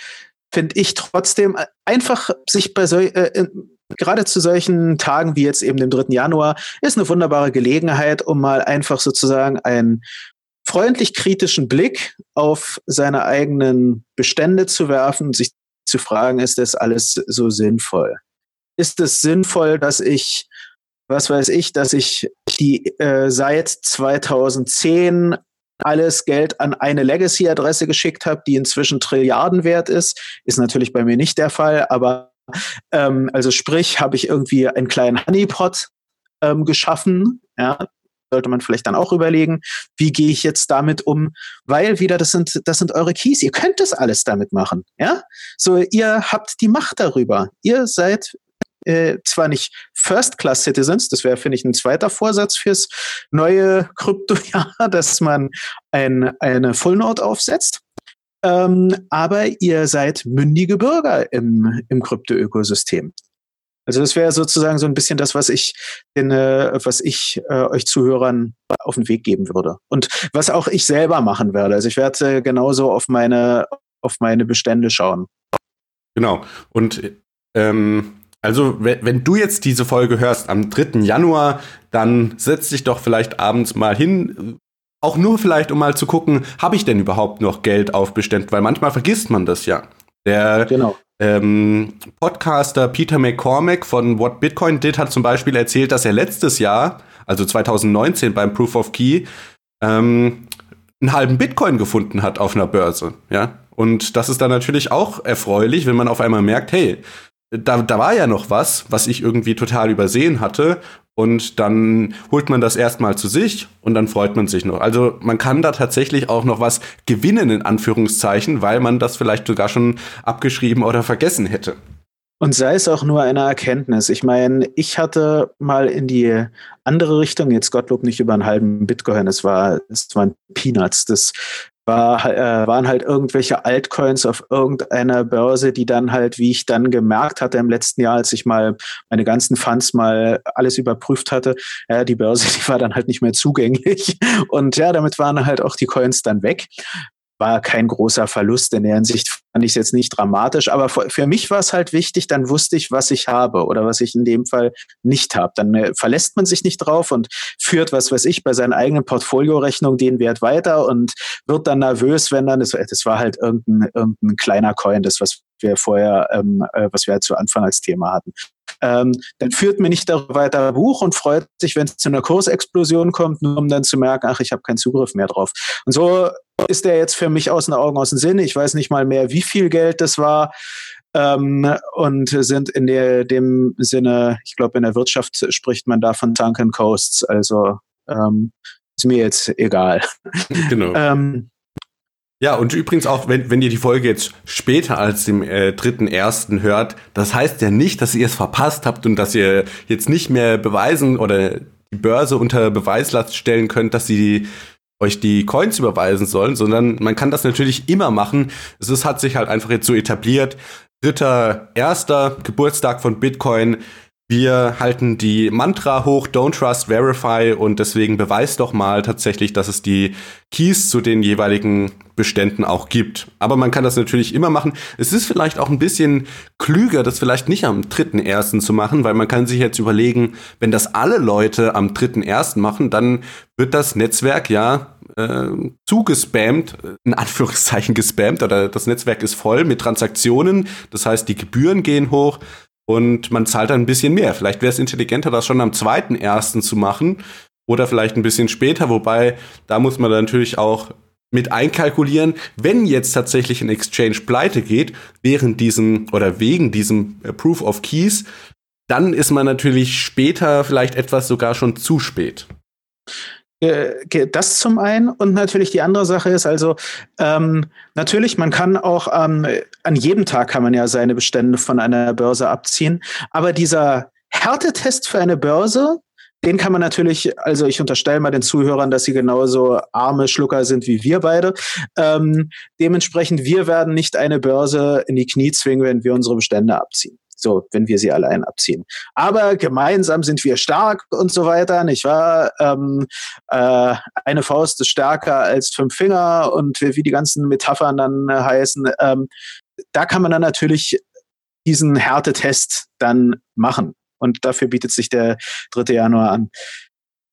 finde ich, trotzdem einfach sich bei so, äh, gerade zu solchen Tagen wie jetzt eben dem 3. Januar ist eine wunderbare Gelegenheit, um mal einfach sozusagen einen freundlich kritischen Blick auf seine eigenen Bestände zu werfen und sich zu fragen, ist das alles so sinnvoll? Ist es sinnvoll, dass ich, was weiß ich, dass ich die äh, seit 2010 alles Geld an eine Legacy-Adresse geschickt habe, die inzwischen Trilliarden wert ist. Ist natürlich bei mir nicht der Fall, aber ähm, also sprich, habe ich irgendwie einen kleinen Honeypot ähm, geschaffen, ja, sollte man vielleicht dann auch überlegen, wie gehe ich jetzt damit um, weil wieder das sind das sind eure Keys, ihr könnt das alles damit machen, ja? So ihr habt die Macht darüber. Ihr seid äh, zwar nicht First-Class-Citizens, das wäre, finde ich, ein zweiter Vorsatz fürs neue Kryptojahr, dass man ein, eine Full-Node aufsetzt. Ähm, aber ihr seid mündige Bürger im, im Krypto-Ökosystem. Also das wäre sozusagen so ein bisschen das, was ich den, äh, was ich äh, euch Zuhörern auf den Weg geben würde. Und was auch ich selber machen werde. Also ich werde äh, genauso auf meine, auf meine Bestände schauen. Genau. Und ähm, also, wenn, du jetzt diese Folge hörst am 3. Januar, dann setz dich doch vielleicht abends mal hin, auch nur vielleicht, um mal zu gucken, habe ich denn überhaupt noch Geld auf Beständen? Weil manchmal vergisst man das ja. Der genau. ähm, Podcaster Peter McCormack von What Bitcoin Did hat zum Beispiel erzählt, dass er letztes Jahr, also 2019 beim Proof of Key, ähm, einen halben Bitcoin gefunden hat auf einer Börse. Ja, und das ist dann natürlich auch erfreulich, wenn man auf einmal merkt, hey, da, da war ja noch was, was ich irgendwie total übersehen hatte. Und dann holt man das erstmal zu sich und dann freut man sich noch. Also man kann da tatsächlich auch noch was gewinnen, in Anführungszeichen, weil man das vielleicht sogar schon abgeschrieben oder vergessen hätte. Und sei es auch nur eine Erkenntnis. Ich meine, ich hatte mal in die andere Richtung, jetzt Gottlob nicht über einen halben Bitcoin, es war, es waren Peanuts. Das war, äh, waren halt irgendwelche Altcoins auf irgendeiner Börse, die dann halt, wie ich dann gemerkt hatte im letzten Jahr, als ich mal meine ganzen Funds mal alles überprüft hatte, ja, die Börse, die war dann halt nicht mehr zugänglich. Und ja, damit waren halt auch die Coins dann weg war kein großer Verlust. In der Hinsicht fand ich es jetzt nicht dramatisch. Aber für mich war es halt wichtig, dann wusste ich, was ich habe oder was ich in dem Fall nicht habe. Dann äh, verlässt man sich nicht drauf und führt, was weiß ich, bei seiner eigenen Portfoliorechnung den Wert weiter und wird dann nervös, wenn dann, das, das war halt irgendein, irgendein kleiner Coin, das, was wir vorher, ähm, äh, was wir halt zu Anfang als Thema hatten. Ähm, dann führt mir nicht darüber weiter Buch und freut sich, wenn es zu einer Kursexplosion kommt, nur um dann zu merken, ach, ich habe keinen Zugriff mehr drauf. Und so ist der jetzt für mich aus den Augen, aus dem Sinn. Ich weiß nicht mal mehr, wie viel Geld das war. Ähm, und sind in der, dem Sinne, ich glaube, in der Wirtschaft spricht man da von Sunken Coasts. Also ähm, ist mir jetzt egal. Genau. ähm, ja, und übrigens auch, wenn, wenn ihr die Folge jetzt später als dem äh, dritten ersten hört, das heißt ja nicht, dass ihr es verpasst habt und dass ihr jetzt nicht mehr beweisen oder die Börse unter Beweislast stellen könnt, dass sie euch die Coins überweisen sollen, sondern man kann das natürlich immer machen. Es hat sich halt einfach jetzt so etabliert. Dritter, erster Geburtstag von Bitcoin. Wir halten die Mantra hoch, don't trust, verify und deswegen beweist doch mal tatsächlich, dass es die Keys zu den jeweiligen Beständen auch gibt. Aber man kann das natürlich immer machen. Es ist vielleicht auch ein bisschen klüger, das vielleicht nicht am 3.1. zu machen, weil man kann sich jetzt überlegen, wenn das alle Leute am 3.1. machen, dann wird das Netzwerk ja äh, zugespammt, in Anführungszeichen gespammt, oder das Netzwerk ist voll mit Transaktionen. Das heißt, die Gebühren gehen hoch und man zahlt dann ein bisschen mehr. Vielleicht wäre es intelligenter, das schon am 2.1. zu machen oder vielleicht ein bisschen später, wobei da muss man natürlich auch mit einkalkulieren, wenn jetzt tatsächlich ein Exchange pleite geht, während diesem oder wegen diesem äh, Proof of Keys, dann ist man natürlich später vielleicht etwas sogar schon zu spät. Äh, das zum einen und natürlich die andere Sache ist also ähm, natürlich man kann auch ähm, an jedem Tag kann man ja seine Bestände von einer Börse abziehen aber dieser Härtetest für eine Börse den kann man natürlich, also ich unterstelle mal den Zuhörern, dass sie genauso arme Schlucker sind wie wir beide. Ähm, dementsprechend, wir werden nicht eine Börse in die Knie zwingen, wenn wir unsere Bestände abziehen. So, wenn wir sie allein abziehen. Aber gemeinsam sind wir stark und so weiter, nicht wahr? Ähm, äh, eine Faust ist stärker als fünf Finger und wie die ganzen Metaphern dann äh, heißen. Ähm, da kann man dann natürlich diesen Härtetest dann machen. Und dafür bietet sich der 3. Januar an.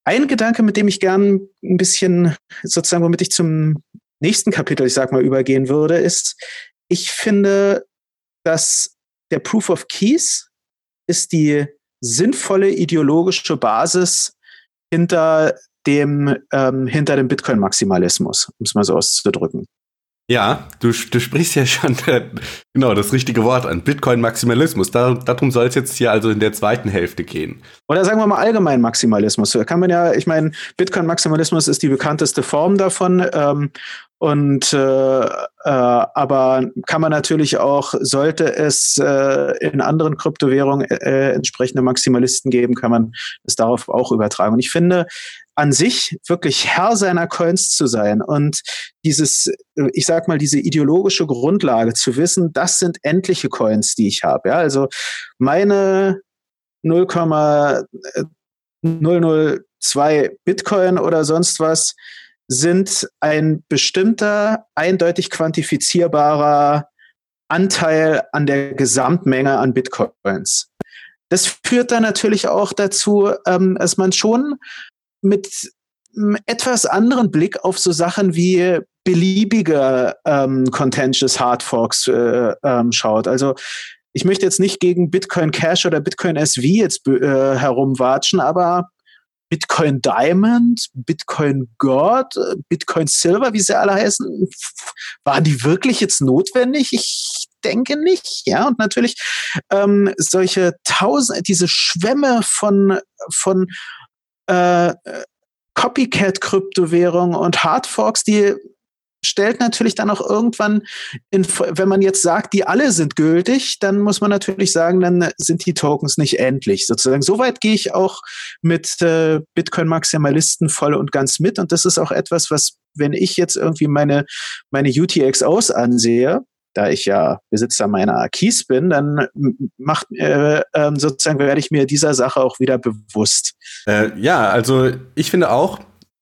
Ein Gedanke, mit dem ich gern ein bisschen sozusagen, womit ich zum nächsten Kapitel, ich sag mal, übergehen würde, ist, ich finde, dass der Proof of Keys ist die sinnvolle ideologische Basis hinter dem, ähm, hinter dem Bitcoin-Maximalismus, um es mal so auszudrücken. Ja, du, du sprichst ja schon äh, genau das richtige Wort an. Bitcoin-Maximalismus. Da, darum soll es jetzt hier also in der zweiten Hälfte gehen. Oder sagen wir mal allgemein Maximalismus. Da kann man ja, ich meine, Bitcoin-Maximalismus ist die bekannteste Form davon. Ähm, Und äh, äh, aber kann man natürlich auch, sollte es äh, in anderen Kryptowährungen äh, entsprechende Maximalisten geben, kann man es darauf auch übertragen. Und ich finde, an sich wirklich Herr seiner Coins zu sein und dieses, ich sag mal, diese ideologische Grundlage zu wissen, das sind endliche Coins, die ich habe. Ja, also meine 0,002 Bitcoin oder sonst was sind ein bestimmter, eindeutig quantifizierbarer Anteil an der Gesamtmenge an Bitcoins. Das führt dann natürlich auch dazu, ähm, dass man schon mit einem etwas anderen Blick auf so Sachen wie beliebige ähm, contentious Hardforks äh, ähm, schaut. Also ich möchte jetzt nicht gegen Bitcoin Cash oder Bitcoin SV jetzt äh, herumwatschen, aber Bitcoin Diamond, Bitcoin Gold, Bitcoin Silver, wie sie alle heißen, waren die wirklich jetzt notwendig? Ich denke nicht, ja. Und natürlich ähm, solche tausend, diese Schwämme von von äh, Copycat-Kryptowährungen und Hardforks, die stellt natürlich dann auch irgendwann, in, wenn man jetzt sagt, die alle sind gültig, dann muss man natürlich sagen, dann sind die Tokens nicht endlich. Sozusagen, soweit gehe ich auch mit äh, Bitcoin-Maximalisten voll und ganz mit. Und das ist auch etwas, was, wenn ich jetzt irgendwie meine, meine UTXOs ansehe, da ich ja Besitzer meiner Keys bin, dann macht äh, äh, sozusagen werde ich mir dieser Sache auch wieder bewusst. Äh, ja, also ich finde auch,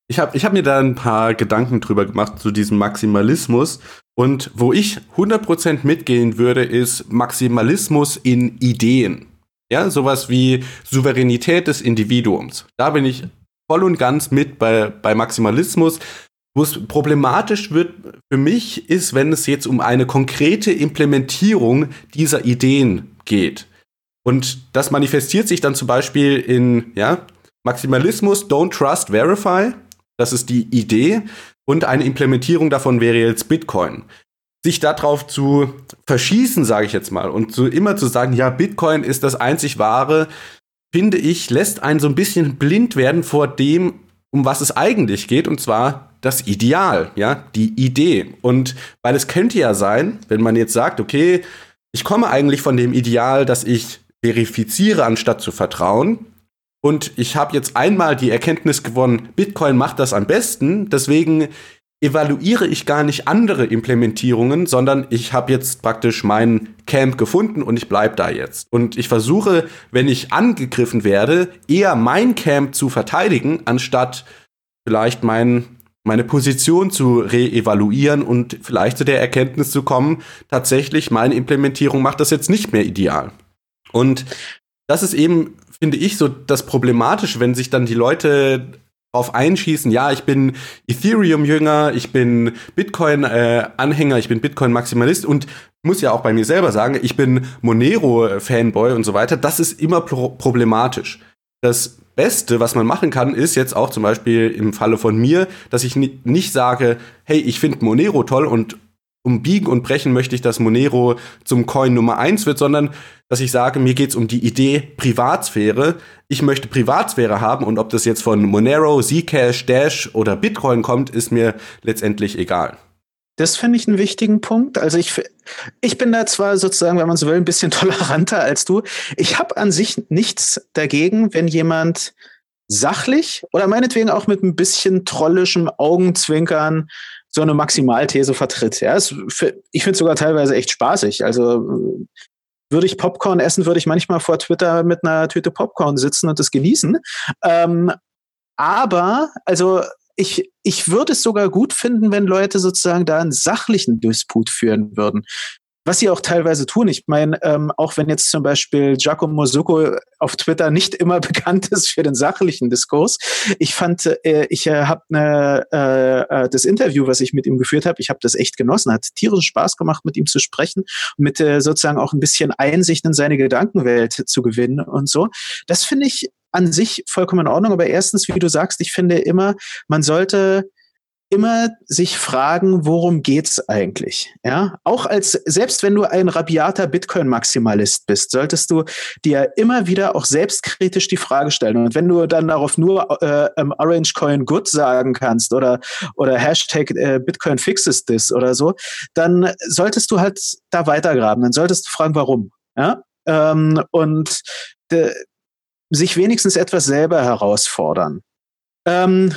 ich habe ich hab mir da ein paar Gedanken drüber gemacht zu diesem Maximalismus. Und wo ich 100% mitgehen würde, ist Maximalismus in Ideen. Ja, sowas wie Souveränität des Individuums. Da bin ich voll und ganz mit bei, bei Maximalismus. Wo es problematisch wird für mich, ist, wenn es jetzt um eine konkrete Implementierung dieser Ideen geht. Und das manifestiert sich dann zum Beispiel in ja, Maximalismus, Don't Trust, Verify. Das ist die Idee. Und eine Implementierung davon wäre jetzt Bitcoin. Sich darauf zu verschießen, sage ich jetzt mal, und zu, immer zu sagen, ja, Bitcoin ist das einzig wahre, finde ich, lässt einen so ein bisschen blind werden vor dem, um was es eigentlich geht, und zwar das Ideal, ja, die Idee. Und weil es könnte ja sein, wenn man jetzt sagt, okay, ich komme eigentlich von dem Ideal, dass ich verifiziere, anstatt zu vertrauen, und ich habe jetzt einmal die Erkenntnis gewonnen, Bitcoin macht das am besten. Deswegen evaluiere ich gar nicht andere Implementierungen, sondern ich habe jetzt praktisch mein Camp gefunden und ich bleib da jetzt. Und ich versuche, wenn ich angegriffen werde, eher mein Camp zu verteidigen, anstatt vielleicht mein, meine Position zu reevaluieren und vielleicht zu der Erkenntnis zu kommen, tatsächlich meine Implementierung macht das jetzt nicht mehr ideal. Und das ist eben finde ich, so das Problematische, wenn sich dann die Leute drauf einschießen, ja, ich bin Ethereum-Jünger, ich bin Bitcoin-Anhänger, ich bin Bitcoin-Maximalist und muss ja auch bei mir selber sagen, ich bin Monero-Fanboy und so weiter. Das ist immer pro problematisch. Das Beste, was man machen kann, ist jetzt auch zum Beispiel im Falle von mir, dass ich nicht sage, hey, ich finde Monero toll und um Biegen und Brechen möchte ich, dass Monero zum Coin Nummer eins wird, sondern dass ich sage, mir geht es um die Idee Privatsphäre. Ich möchte Privatsphäre haben und ob das jetzt von Monero, Zcash, Dash oder Bitcoin kommt, ist mir letztendlich egal. Das finde ich einen wichtigen Punkt. Also ich, ich bin da zwar sozusagen, wenn man so will, ein bisschen toleranter als du. Ich habe an sich nichts dagegen, wenn jemand sachlich oder meinetwegen auch mit ein bisschen trollischem Augenzwinkern so eine Maximalthese vertritt. Ja, es, ich finde es sogar teilweise echt spaßig. Also würde ich Popcorn essen, würde ich manchmal vor Twitter mit einer Tüte Popcorn sitzen und das genießen. Ähm, aber, also ich, ich würde es sogar gut finden, wenn Leute sozusagen da einen sachlichen Disput führen würden was sie auch teilweise tun. Ich meine, ähm, auch wenn jetzt zum Beispiel Giacomo Succo auf Twitter nicht immer bekannt ist für den sachlichen Diskurs, ich fand, äh, ich äh, habe ne, äh, äh, das Interview, was ich mit ihm geführt habe, ich habe das echt genossen, hat tierischen Spaß gemacht, mit ihm zu sprechen mit äh, sozusagen auch ein bisschen Einsicht in seine Gedankenwelt zu gewinnen und so. Das finde ich an sich vollkommen in Ordnung, aber erstens, wie du sagst, ich finde immer, man sollte immer sich fragen, worum geht's eigentlich? Ja, auch als, selbst wenn du ein rabiater Bitcoin-Maximalist bist, solltest du dir immer wieder auch selbstkritisch die Frage stellen. Und wenn du dann darauf nur äh, Orange Coin Good sagen kannst oder, oder Hashtag äh, Bitcoin fixes this oder so, dann solltest du halt da weitergraben. Dann solltest du fragen, warum? Ja, ähm, und de, sich wenigstens etwas selber herausfordern. Ähm,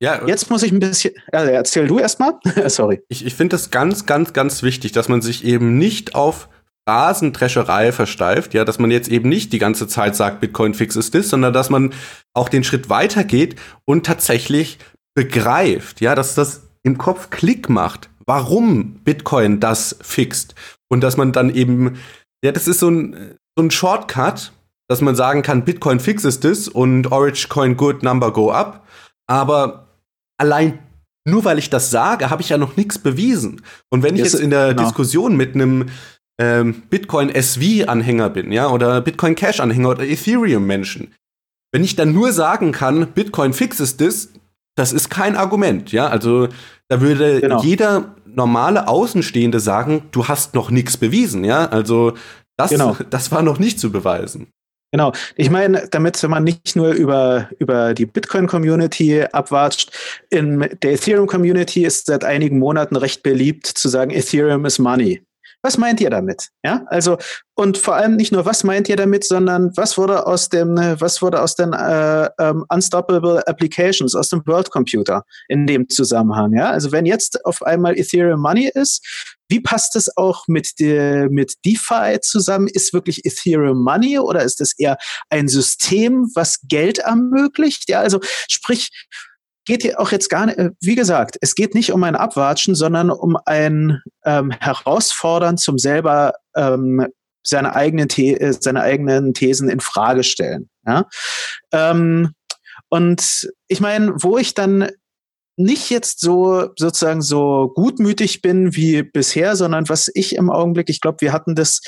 ja, jetzt muss ich ein bisschen. Also erzähl du erstmal. Sorry. Ich, ich finde das ganz, ganz, ganz wichtig, dass man sich eben nicht auf Rasendrescherei versteift, ja, dass man jetzt eben nicht die ganze Zeit sagt, Bitcoin fix ist das, sondern dass man auch den Schritt weitergeht und tatsächlich begreift, ja, dass das im Kopf Klick macht, warum Bitcoin das fixt. Und dass man dann eben, ja, das ist so ein, so ein Shortcut, dass man sagen kann, Bitcoin fix ist das und Orange Coin good, Number go up. Aber allein nur weil ich das sage, habe ich ja noch nichts bewiesen. Und wenn ich jetzt, jetzt in der genau. Diskussion mit einem ähm, Bitcoin SV-Anhänger bin, ja, oder Bitcoin Cash-Anhänger oder Ethereum-Menschen, wenn ich dann nur sagen kann, Bitcoin fixes das, das ist kein Argument, ja. Also da würde genau. jeder normale Außenstehende sagen, du hast noch nichts bewiesen, ja. Also das, genau. das war noch nicht zu beweisen. Genau. Ich meine, damit man nicht nur über, über die Bitcoin-Community abwatscht, in der Ethereum-Community ist seit einigen Monaten recht beliebt zu sagen, Ethereum is money. Was meint ihr damit? Ja, also und vor allem nicht nur, was meint ihr damit, sondern was wurde aus dem, was wurde aus den äh, ähm, Unstoppable Applications, aus dem World Computer in dem Zusammenhang? Ja, also wenn jetzt auf einmal Ethereum Money ist, wie passt es auch mit, der, mit DeFi zusammen? Ist wirklich Ethereum Money oder ist es eher ein System, was Geld ermöglicht? Ja, also sprich, geht hier auch jetzt gar nicht, äh, wie gesagt, es geht nicht um ein Abwatschen, sondern um ein ähm, Herausfordern zum selber ähm, seine eigenen, The äh, seine eigenen Thesen in Frage stellen. Ja? Ähm, und ich meine, wo ich dann nicht jetzt so sozusagen so gutmütig bin wie bisher, sondern was ich im Augenblick, ich glaube, wir hatten das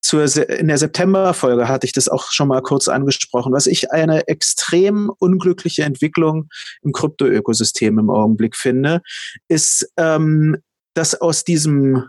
zur, in der September-Folge hatte ich das auch schon mal kurz angesprochen, was ich eine extrem unglückliche Entwicklung im Krypto-Ökosystem im Augenblick finde, ist, ähm, dass aus diesem,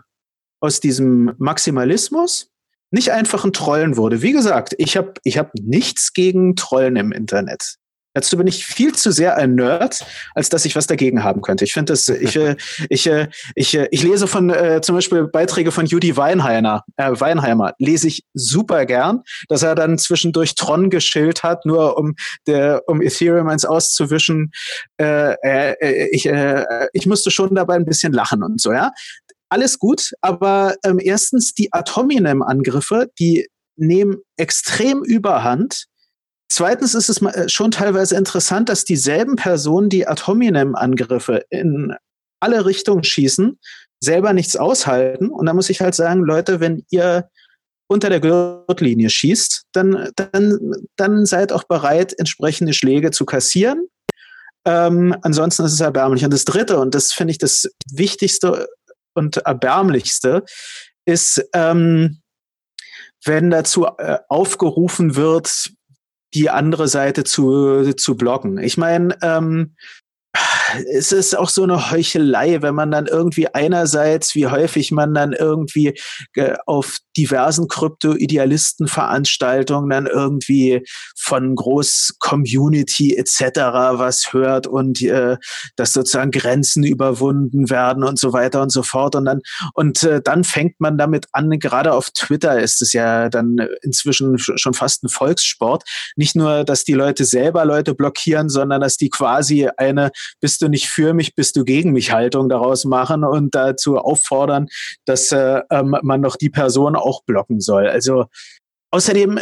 aus diesem Maximalismus nicht einfach ein Trollen wurde. Wie gesagt, ich habe ich hab nichts gegen Trollen im Internet. Dazu bin ich viel zu sehr ein Nerd, als dass ich was dagegen haben könnte. Ich finde das, ich, äh, ich, äh, ich, äh, ich lese von äh, zum Beispiel Beiträge von Judy Weinheimer, äh, Weinheimer, lese ich super gern, dass er dann zwischendurch Tron geschillt hat, nur um der, um Ethereum eins auszuwischen. Äh, äh, ich, äh, ich musste schon dabei ein bisschen lachen und so, ja. Alles gut, aber ähm, erstens die Atominem-Angriffe, die nehmen extrem Überhand Zweitens ist es äh, schon teilweise interessant, dass dieselben Personen, die Atominem-Angriffe in alle Richtungen schießen, selber nichts aushalten. Und da muss ich halt sagen, Leute, wenn ihr unter der Gürtellinie schießt, dann, dann, dann seid auch bereit, entsprechende Schläge zu kassieren. Ähm, ansonsten ist es erbärmlich. Und das Dritte, und das finde ich das Wichtigste und Erbärmlichste, ist, ähm, wenn dazu äh, aufgerufen wird, die andere Seite zu, zu blocken. Ich meine, ähm, es ist auch so eine Heuchelei, wenn man dann irgendwie einerseits, wie häufig man dann irgendwie äh, auf diversen Krypto-Idealisten-Veranstaltungen dann irgendwie von Groß-Community etc. was hört und äh, dass sozusagen Grenzen überwunden werden und so weiter und so fort. Und dann, und äh, dann fängt man damit an, gerade auf Twitter ist es ja dann inzwischen schon fast ein Volkssport. Nicht nur, dass die Leute selber Leute blockieren, sondern dass die quasi eine bis bist du nicht für mich, bist du gegen mich Haltung daraus machen und dazu auffordern, dass äh, ähm, man doch die Person auch blocken soll. Also außerdem,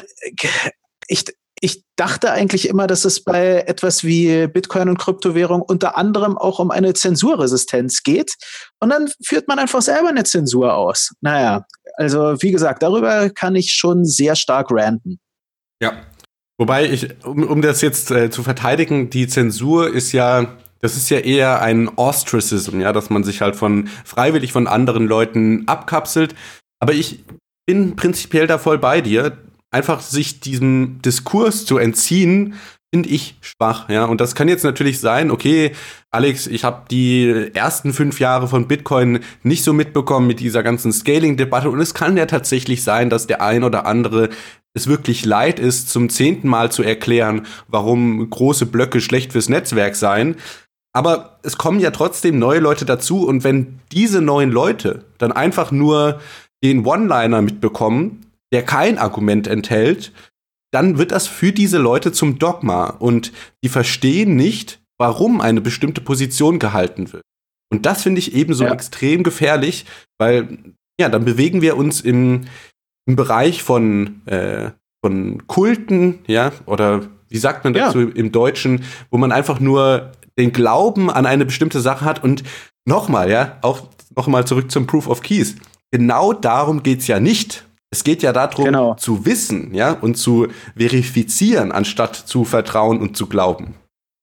ich, ich dachte eigentlich immer, dass es bei etwas wie Bitcoin und Kryptowährung unter anderem auch um eine Zensurresistenz geht. Und dann führt man einfach selber eine Zensur aus. Naja, also wie gesagt, darüber kann ich schon sehr stark ranten. Ja. Wobei ich, um, um das jetzt äh, zu verteidigen, die Zensur ist ja das ist ja eher ein Ostracism, ja, dass man sich halt von freiwillig von anderen Leuten abkapselt. Aber ich bin prinzipiell da voll bei dir. Einfach sich diesem Diskurs zu entziehen, finde ich schwach, ja. Und das kann jetzt natürlich sein, okay, Alex, ich habe die ersten fünf Jahre von Bitcoin nicht so mitbekommen mit dieser ganzen Scaling-Debatte. Und es kann ja tatsächlich sein, dass der ein oder andere es wirklich leid ist, zum zehnten Mal zu erklären, warum große Blöcke schlecht fürs Netzwerk seien. Aber es kommen ja trotzdem neue Leute dazu. Und wenn diese neuen Leute dann einfach nur den One-Liner mitbekommen, der kein Argument enthält, dann wird das für diese Leute zum Dogma und die verstehen nicht, warum eine bestimmte Position gehalten wird. Und das finde ich ebenso ja. extrem gefährlich, weil ja, dann bewegen wir uns im, im Bereich von, äh, von Kulten, ja, oder wie sagt man dazu ja. im Deutschen, wo man einfach nur den Glauben an eine bestimmte Sache hat und nochmal, ja, auch nochmal zurück zum Proof of Keys. Genau darum geht's ja nicht. Es geht ja darum, genau. zu wissen, ja, und zu verifizieren, anstatt zu vertrauen und zu glauben.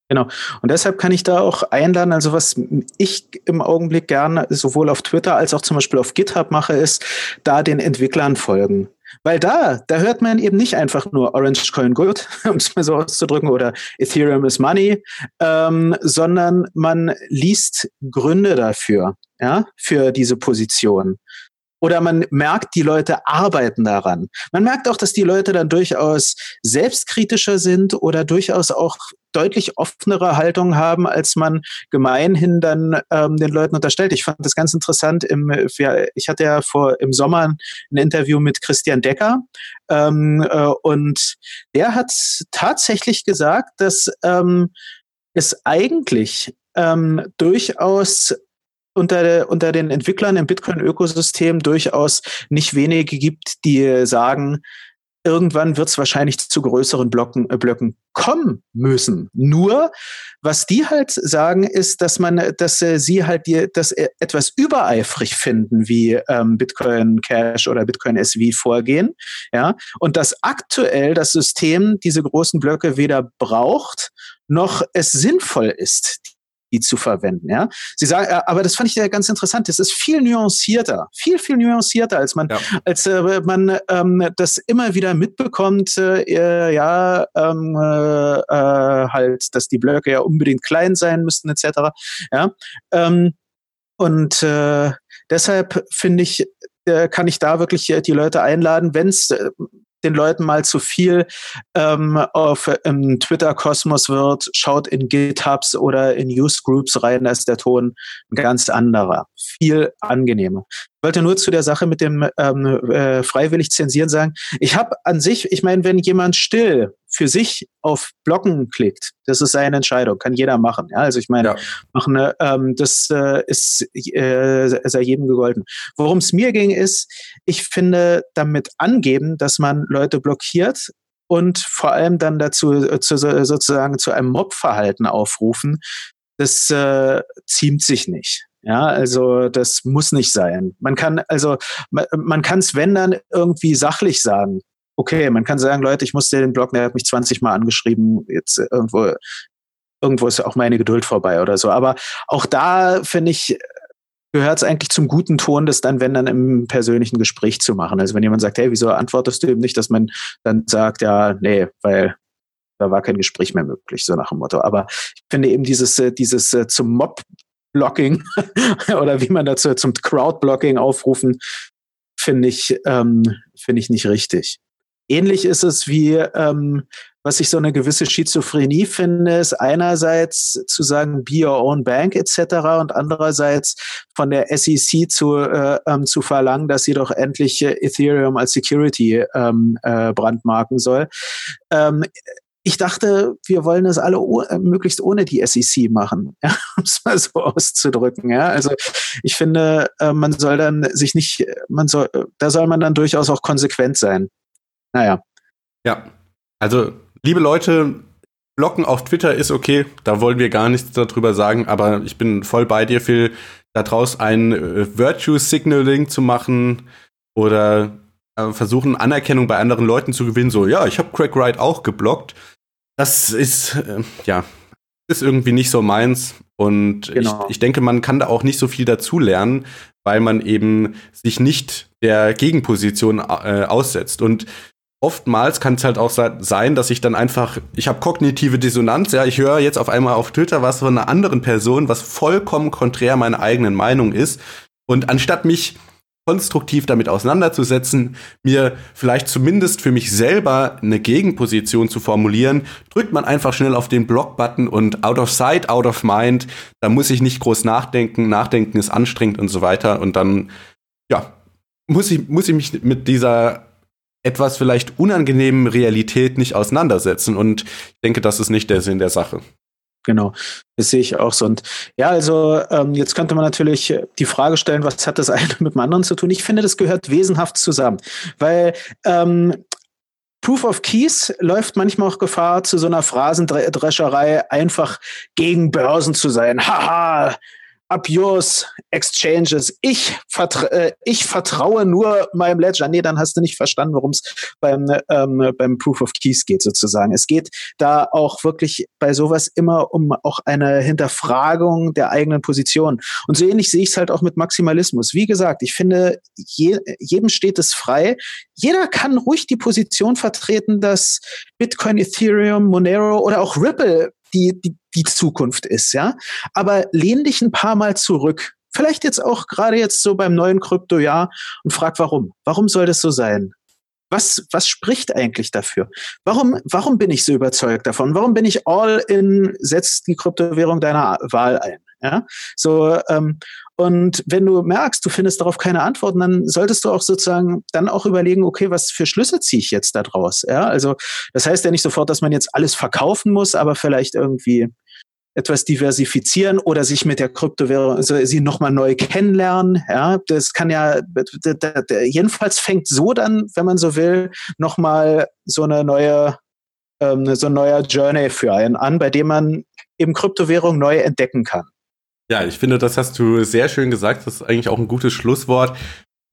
Genau. Und deshalb kann ich da auch einladen, also was ich im Augenblick gerne sowohl auf Twitter als auch zum Beispiel auf GitHub mache, ist da den Entwicklern folgen. Weil da, da hört man eben nicht einfach nur Orange Coin Good, um es mal so auszudrücken, oder Ethereum is Money, ähm, sondern man liest Gründe dafür, ja, für diese Position. Oder man merkt, die Leute arbeiten daran. Man merkt auch, dass die Leute dann durchaus selbstkritischer sind oder durchaus auch deutlich offenere Haltung haben, als man gemeinhin dann ähm, den Leuten unterstellt. Ich fand das ganz interessant. Im, ich hatte ja vor im Sommer ein Interview mit Christian Decker ähm, äh, und der hat tatsächlich gesagt, dass ähm, es eigentlich ähm, durchaus unter, unter den Entwicklern im Bitcoin-Ökosystem durchaus nicht wenige gibt, die sagen, irgendwann wird es wahrscheinlich zu größeren Blocken, äh, Blöcken kommen müssen. Nur, was die halt sagen, ist, dass man, dass äh, sie halt die, das äh, etwas übereifrig finden, wie ähm, Bitcoin Cash oder Bitcoin SV vorgehen. Ja, und dass aktuell das System diese großen Blöcke weder braucht noch es sinnvoll ist, die zu verwenden. Ja, sie sagen, äh, aber das fand ich ja ganz interessant. Das ist viel nuancierter, viel viel nuancierter, als man, ja. als äh, man ähm, das immer wieder mitbekommt. Äh, ja, ähm, äh, äh, halt, dass die Blöcke ja unbedingt klein sein müssten, etc. Ja, ähm, und äh, deshalb finde ich, kann ich da wirklich die Leute einladen, wenn es den Leuten mal zu viel ähm, auf im Twitter-Kosmos wird, schaut in GitHubs oder in Use-Groups rein, da ist der Ton ganz anderer, viel angenehmer. Ich wollte nur zu der Sache mit dem ähm, äh, freiwillig zensieren sagen, ich habe an sich, ich meine, wenn jemand still für sich auf Blocken klickt, das ist seine Entscheidung, kann jeder machen. Ja, also ich meine, ja. machen, ähm, das äh, ist äh, sei jedem gegolten. Worum es mir ging, ist, ich finde, damit angeben, dass man Leute blockiert und vor allem dann dazu äh, zu, sozusagen zu einem Mobverhalten aufrufen, das äh, ziemt sich nicht. Ja, also das muss nicht sein. Man kann also man, man kann es wenn dann irgendwie sachlich sagen okay, man kann sagen, Leute, ich musste den Blog, der hat mich 20 Mal angeschrieben, jetzt irgendwo, irgendwo ist auch meine Geduld vorbei oder so. Aber auch da, finde ich, gehört es eigentlich zum guten Ton, das dann, wenn dann im persönlichen Gespräch zu machen. Also wenn jemand sagt, hey, wieso antwortest du eben nicht, dass man dann sagt, ja, nee, weil da war kein Gespräch mehr möglich, so nach dem Motto. Aber ich finde eben dieses, äh, dieses äh, zum Mob-Blocking oder wie man dazu zum Crowd-Blocking aufrufen, finde ich, ähm, finde ich nicht richtig. Ähnlich ist es wie, ähm, was ich so eine gewisse Schizophrenie finde, ist einerseits zu sagen, be your own bank etc. und andererseits von der SEC zu, äh, ähm, zu verlangen, dass sie doch endlich äh, Ethereum als Security ähm, äh, brandmarken soll. Ähm, ich dachte, wir wollen das alle äh, möglichst ohne die SEC machen, ja, um es mal so auszudrücken. Ja. Also ich finde, äh, man soll dann sich nicht, man soll, da soll man dann durchaus auch konsequent sein. Naja. Ja. Also, liebe Leute, Blocken auf Twitter ist okay, da wollen wir gar nichts darüber sagen, aber ich bin voll bei dir, Phil, daraus ein äh, Virtue Signaling zu machen oder äh, versuchen, Anerkennung bei anderen Leuten zu gewinnen, so, ja, ich habe Craig Wright auch geblockt. Das ist, äh, ja, ist irgendwie nicht so meins. Und genau. ich, ich denke, man kann da auch nicht so viel dazu lernen, weil man eben sich nicht der Gegenposition äh, aussetzt. Und oftmals kann es halt auch sein, dass ich dann einfach, ich habe kognitive Dissonanz, ja, ich höre jetzt auf einmal auf Twitter was von einer anderen Person, was vollkommen konträr meiner eigenen Meinung ist. Und anstatt mich konstruktiv damit auseinanderzusetzen, mir vielleicht zumindest für mich selber eine Gegenposition zu formulieren, drückt man einfach schnell auf den Block-Button und out of sight, out of mind, da muss ich nicht groß nachdenken, nachdenken ist anstrengend und so weiter. Und dann, ja, muss ich, muss ich mich mit dieser etwas vielleicht unangenehmen Realität nicht auseinandersetzen und ich denke, das ist nicht der Sinn der Sache. Genau, das sehe ich auch so. Und ja, also ähm, jetzt könnte man natürlich die Frage stellen, was hat das eine mit dem anderen zu tun? Ich finde, das gehört wesenhaft zusammen, weil ähm, Proof of Keys läuft manchmal auch Gefahr, zu so einer Phrasendrescherei einfach gegen Börsen zu sein. Haha, Abuse Exchanges. Ich, vertra äh, ich vertraue nur meinem Ledger. Nee, dann hast du nicht verstanden, worum es beim, ähm, beim Proof of Keys geht, sozusagen. Es geht da auch wirklich bei sowas immer um auch eine Hinterfragung der eigenen Position. Und so ähnlich sehe ich es halt auch mit Maximalismus. Wie gesagt, ich finde, je, jedem steht es frei. Jeder kann ruhig die Position vertreten, dass Bitcoin, Ethereum, Monero oder auch Ripple die, die, die Zukunft ist, ja. Aber lehn dich ein paar Mal zurück. Vielleicht jetzt auch gerade jetzt so beim neuen Kryptojahr und frag warum. Warum soll das so sein? Was, was spricht eigentlich dafür? Warum, warum bin ich so überzeugt davon? Warum bin ich all in, setzt die Kryptowährung deiner Wahl ein? Ja, so, ähm, und wenn du merkst, du findest darauf keine Antworten, dann solltest du auch sozusagen dann auch überlegen, okay, was für Schlüsse ziehe ich jetzt da draus? Ja, also das heißt ja nicht sofort, dass man jetzt alles verkaufen muss, aber vielleicht irgendwie etwas diversifizieren oder sich mit der Kryptowährung, also sie nochmal neu kennenlernen. Ja, das kann ja, jedenfalls fängt so dann, wenn man so will, nochmal so eine neue, ähm, so ein neuer Journey für einen an, bei dem man eben Kryptowährung neu entdecken kann. Ja, ich finde, das hast du sehr schön gesagt. Das ist eigentlich auch ein gutes Schlusswort.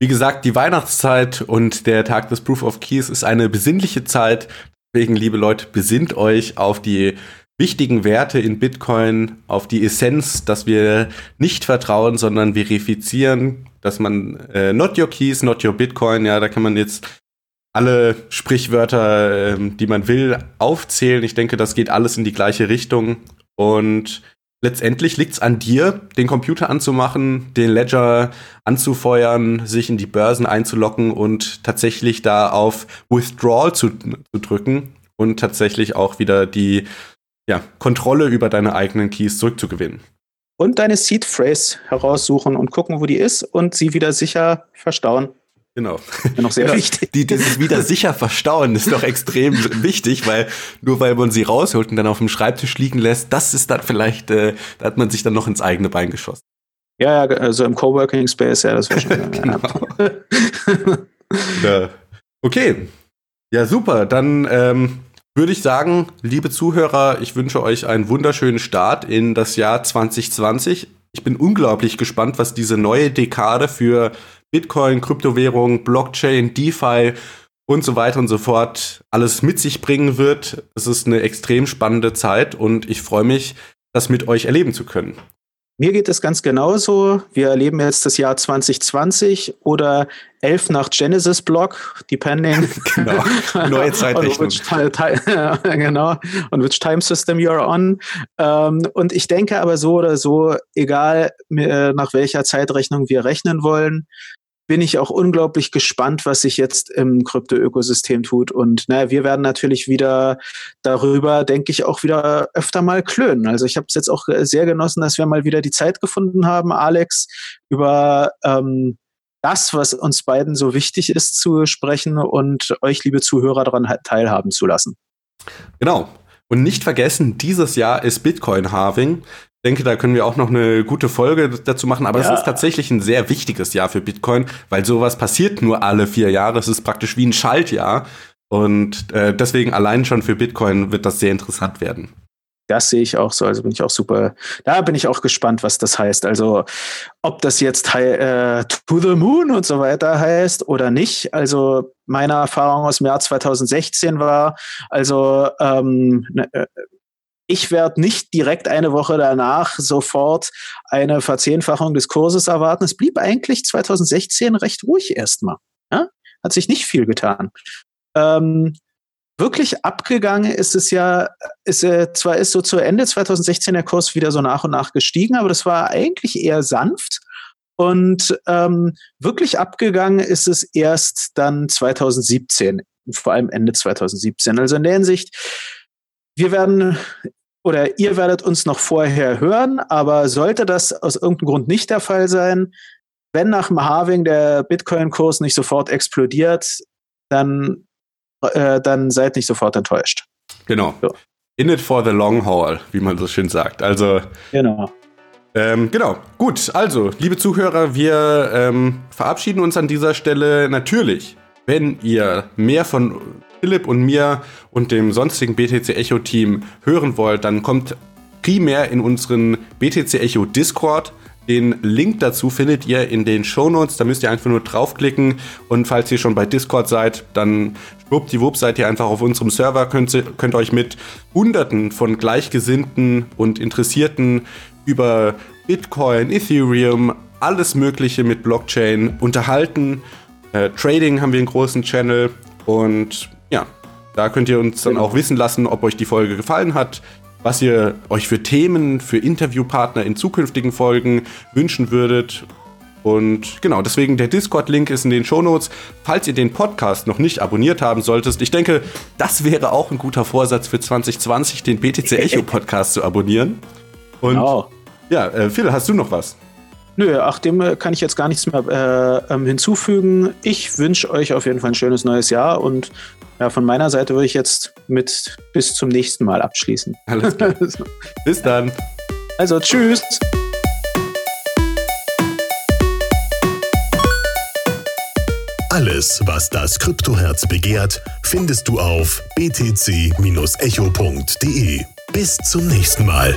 Wie gesagt, die Weihnachtszeit und der Tag des Proof of Keys ist eine besinnliche Zeit. Deswegen, liebe Leute, besinnt euch auf die wichtigen Werte in Bitcoin, auf die Essenz, dass wir nicht vertrauen, sondern verifizieren, dass man äh, not your keys, not your Bitcoin, ja, da kann man jetzt alle Sprichwörter, äh, die man will, aufzählen. Ich denke, das geht alles in die gleiche Richtung. Und letztendlich liegt es an dir, den Computer anzumachen, den Ledger anzufeuern, sich in die Börsen einzulocken und tatsächlich da auf Withdrawal zu, zu drücken und tatsächlich auch wieder die ja, Kontrolle über deine eigenen Keys zurückzugewinnen. Und deine Seed Phrase heraussuchen und gucken, wo die ist und sie wieder sicher verstauen. Genau. Noch sehr genau. wichtig. Die, dieses wieder sicher verstauen ist doch extrem wichtig, weil nur weil man sie rausholt und dann auf dem Schreibtisch liegen lässt, das ist dann vielleicht, äh, da hat man sich dann noch ins eigene Bein geschossen. Ja, ja, also im Coworking Space, ja, das wäre schon. genau. ja. Okay. Ja, super. Dann ähm, würde ich sagen, liebe Zuhörer, ich wünsche euch einen wunderschönen Start in das Jahr 2020. Ich bin unglaublich gespannt, was diese neue Dekade für Bitcoin, Kryptowährung, Blockchain, DeFi und so weiter und so fort alles mit sich bringen wird. Es ist eine extrem spannende Zeit und ich freue mich, das mit euch erleben zu können. Mir geht es ganz genauso. Wir erleben jetzt das Jahr 2020 oder 11 nach Genesis Block, depending. genau. Neue Zeitrechnung. genau. Und which time system you're on. Ähm, und ich denke aber so oder so, egal äh, nach welcher Zeitrechnung wir rechnen wollen, bin ich auch unglaublich gespannt, was sich jetzt im Krypto-Ökosystem tut. Und naja, wir werden natürlich wieder darüber, denke ich, auch wieder öfter mal klönen. Also ich habe es jetzt auch sehr genossen, dass wir mal wieder die Zeit gefunden haben, Alex, über ähm, das, was uns beiden so wichtig ist, zu sprechen und euch, liebe Zuhörer, daran teilhaben zu lassen. Genau. Und nicht vergessen, dieses Jahr ist Bitcoin-Halving denke, da können wir auch noch eine gute Folge dazu machen. Aber ja. es ist tatsächlich ein sehr wichtiges Jahr für Bitcoin, weil sowas passiert nur alle vier Jahre. Es ist praktisch wie ein Schaltjahr. Und äh, deswegen allein schon für Bitcoin wird das sehr interessant werden. Das sehe ich auch so. Also bin ich auch super. Da bin ich auch gespannt, was das heißt. Also ob das jetzt äh, To the Moon und so weiter heißt oder nicht. Also meine Erfahrung aus dem Jahr 2016 war, also ähm, ne, äh, ich werde nicht direkt eine Woche danach sofort eine Verzehnfachung des Kurses erwarten. Es blieb eigentlich 2016 recht ruhig erstmal. Ja? Hat sich nicht viel getan. Ähm, wirklich abgegangen ist es ja, ist äh, zwar ist so zu Ende 2016 der Kurs wieder so nach und nach gestiegen, aber das war eigentlich eher sanft. Und ähm, wirklich abgegangen ist es erst dann 2017, vor allem Ende 2017. Also in der Hinsicht, wir werden oder ihr werdet uns noch vorher hören, aber sollte das aus irgendeinem Grund nicht der Fall sein, wenn nach dem Halving der Bitcoin-Kurs nicht sofort explodiert, dann, äh, dann seid nicht sofort enttäuscht. Genau. So. In it for the long haul, wie man so schön sagt. Also. Genau. Ähm, genau, gut. Also, liebe Zuhörer, wir ähm, verabschieden uns an dieser Stelle natürlich. Wenn ihr mehr von Philipp und mir und dem sonstigen BTC Echo Team hören wollt, dann kommt primär in unseren BTC Echo Discord. Den Link dazu findet ihr in den Show Notes. Da müsst ihr einfach nur draufklicken. Und falls ihr schon bei Discord seid, dann schwuppdiwupp seid ihr einfach auf unserem Server. Könnt, könnt euch mit Hunderten von Gleichgesinnten und Interessierten über Bitcoin, Ethereum, alles Mögliche mit Blockchain unterhalten. Äh, Trading haben wir einen großen Channel. Und ja, da könnt ihr uns dann genau. auch wissen lassen, ob euch die Folge gefallen hat was ihr euch für Themen, für Interviewpartner in zukünftigen Folgen wünschen würdet. Und genau, deswegen der Discord-Link ist in den Shownotes. Falls ihr den Podcast noch nicht abonniert haben solltest, ich denke, das wäre auch ein guter Vorsatz für 2020, den BTC Echo Podcast zu abonnieren. Und genau. ja, äh, Phil, hast du noch was? Nö, ach, dem äh, kann ich jetzt gar nichts mehr äh, ähm, hinzufügen. Ich wünsche euch auf jeden Fall ein schönes neues Jahr und ja, von meiner Seite würde ich jetzt mit bis zum nächsten Mal abschließen. Alles klar. bis dann. Also, tschüss. Alles, was das Kryptoherz begehrt, findest du auf btc-echo.de. Bis zum nächsten Mal.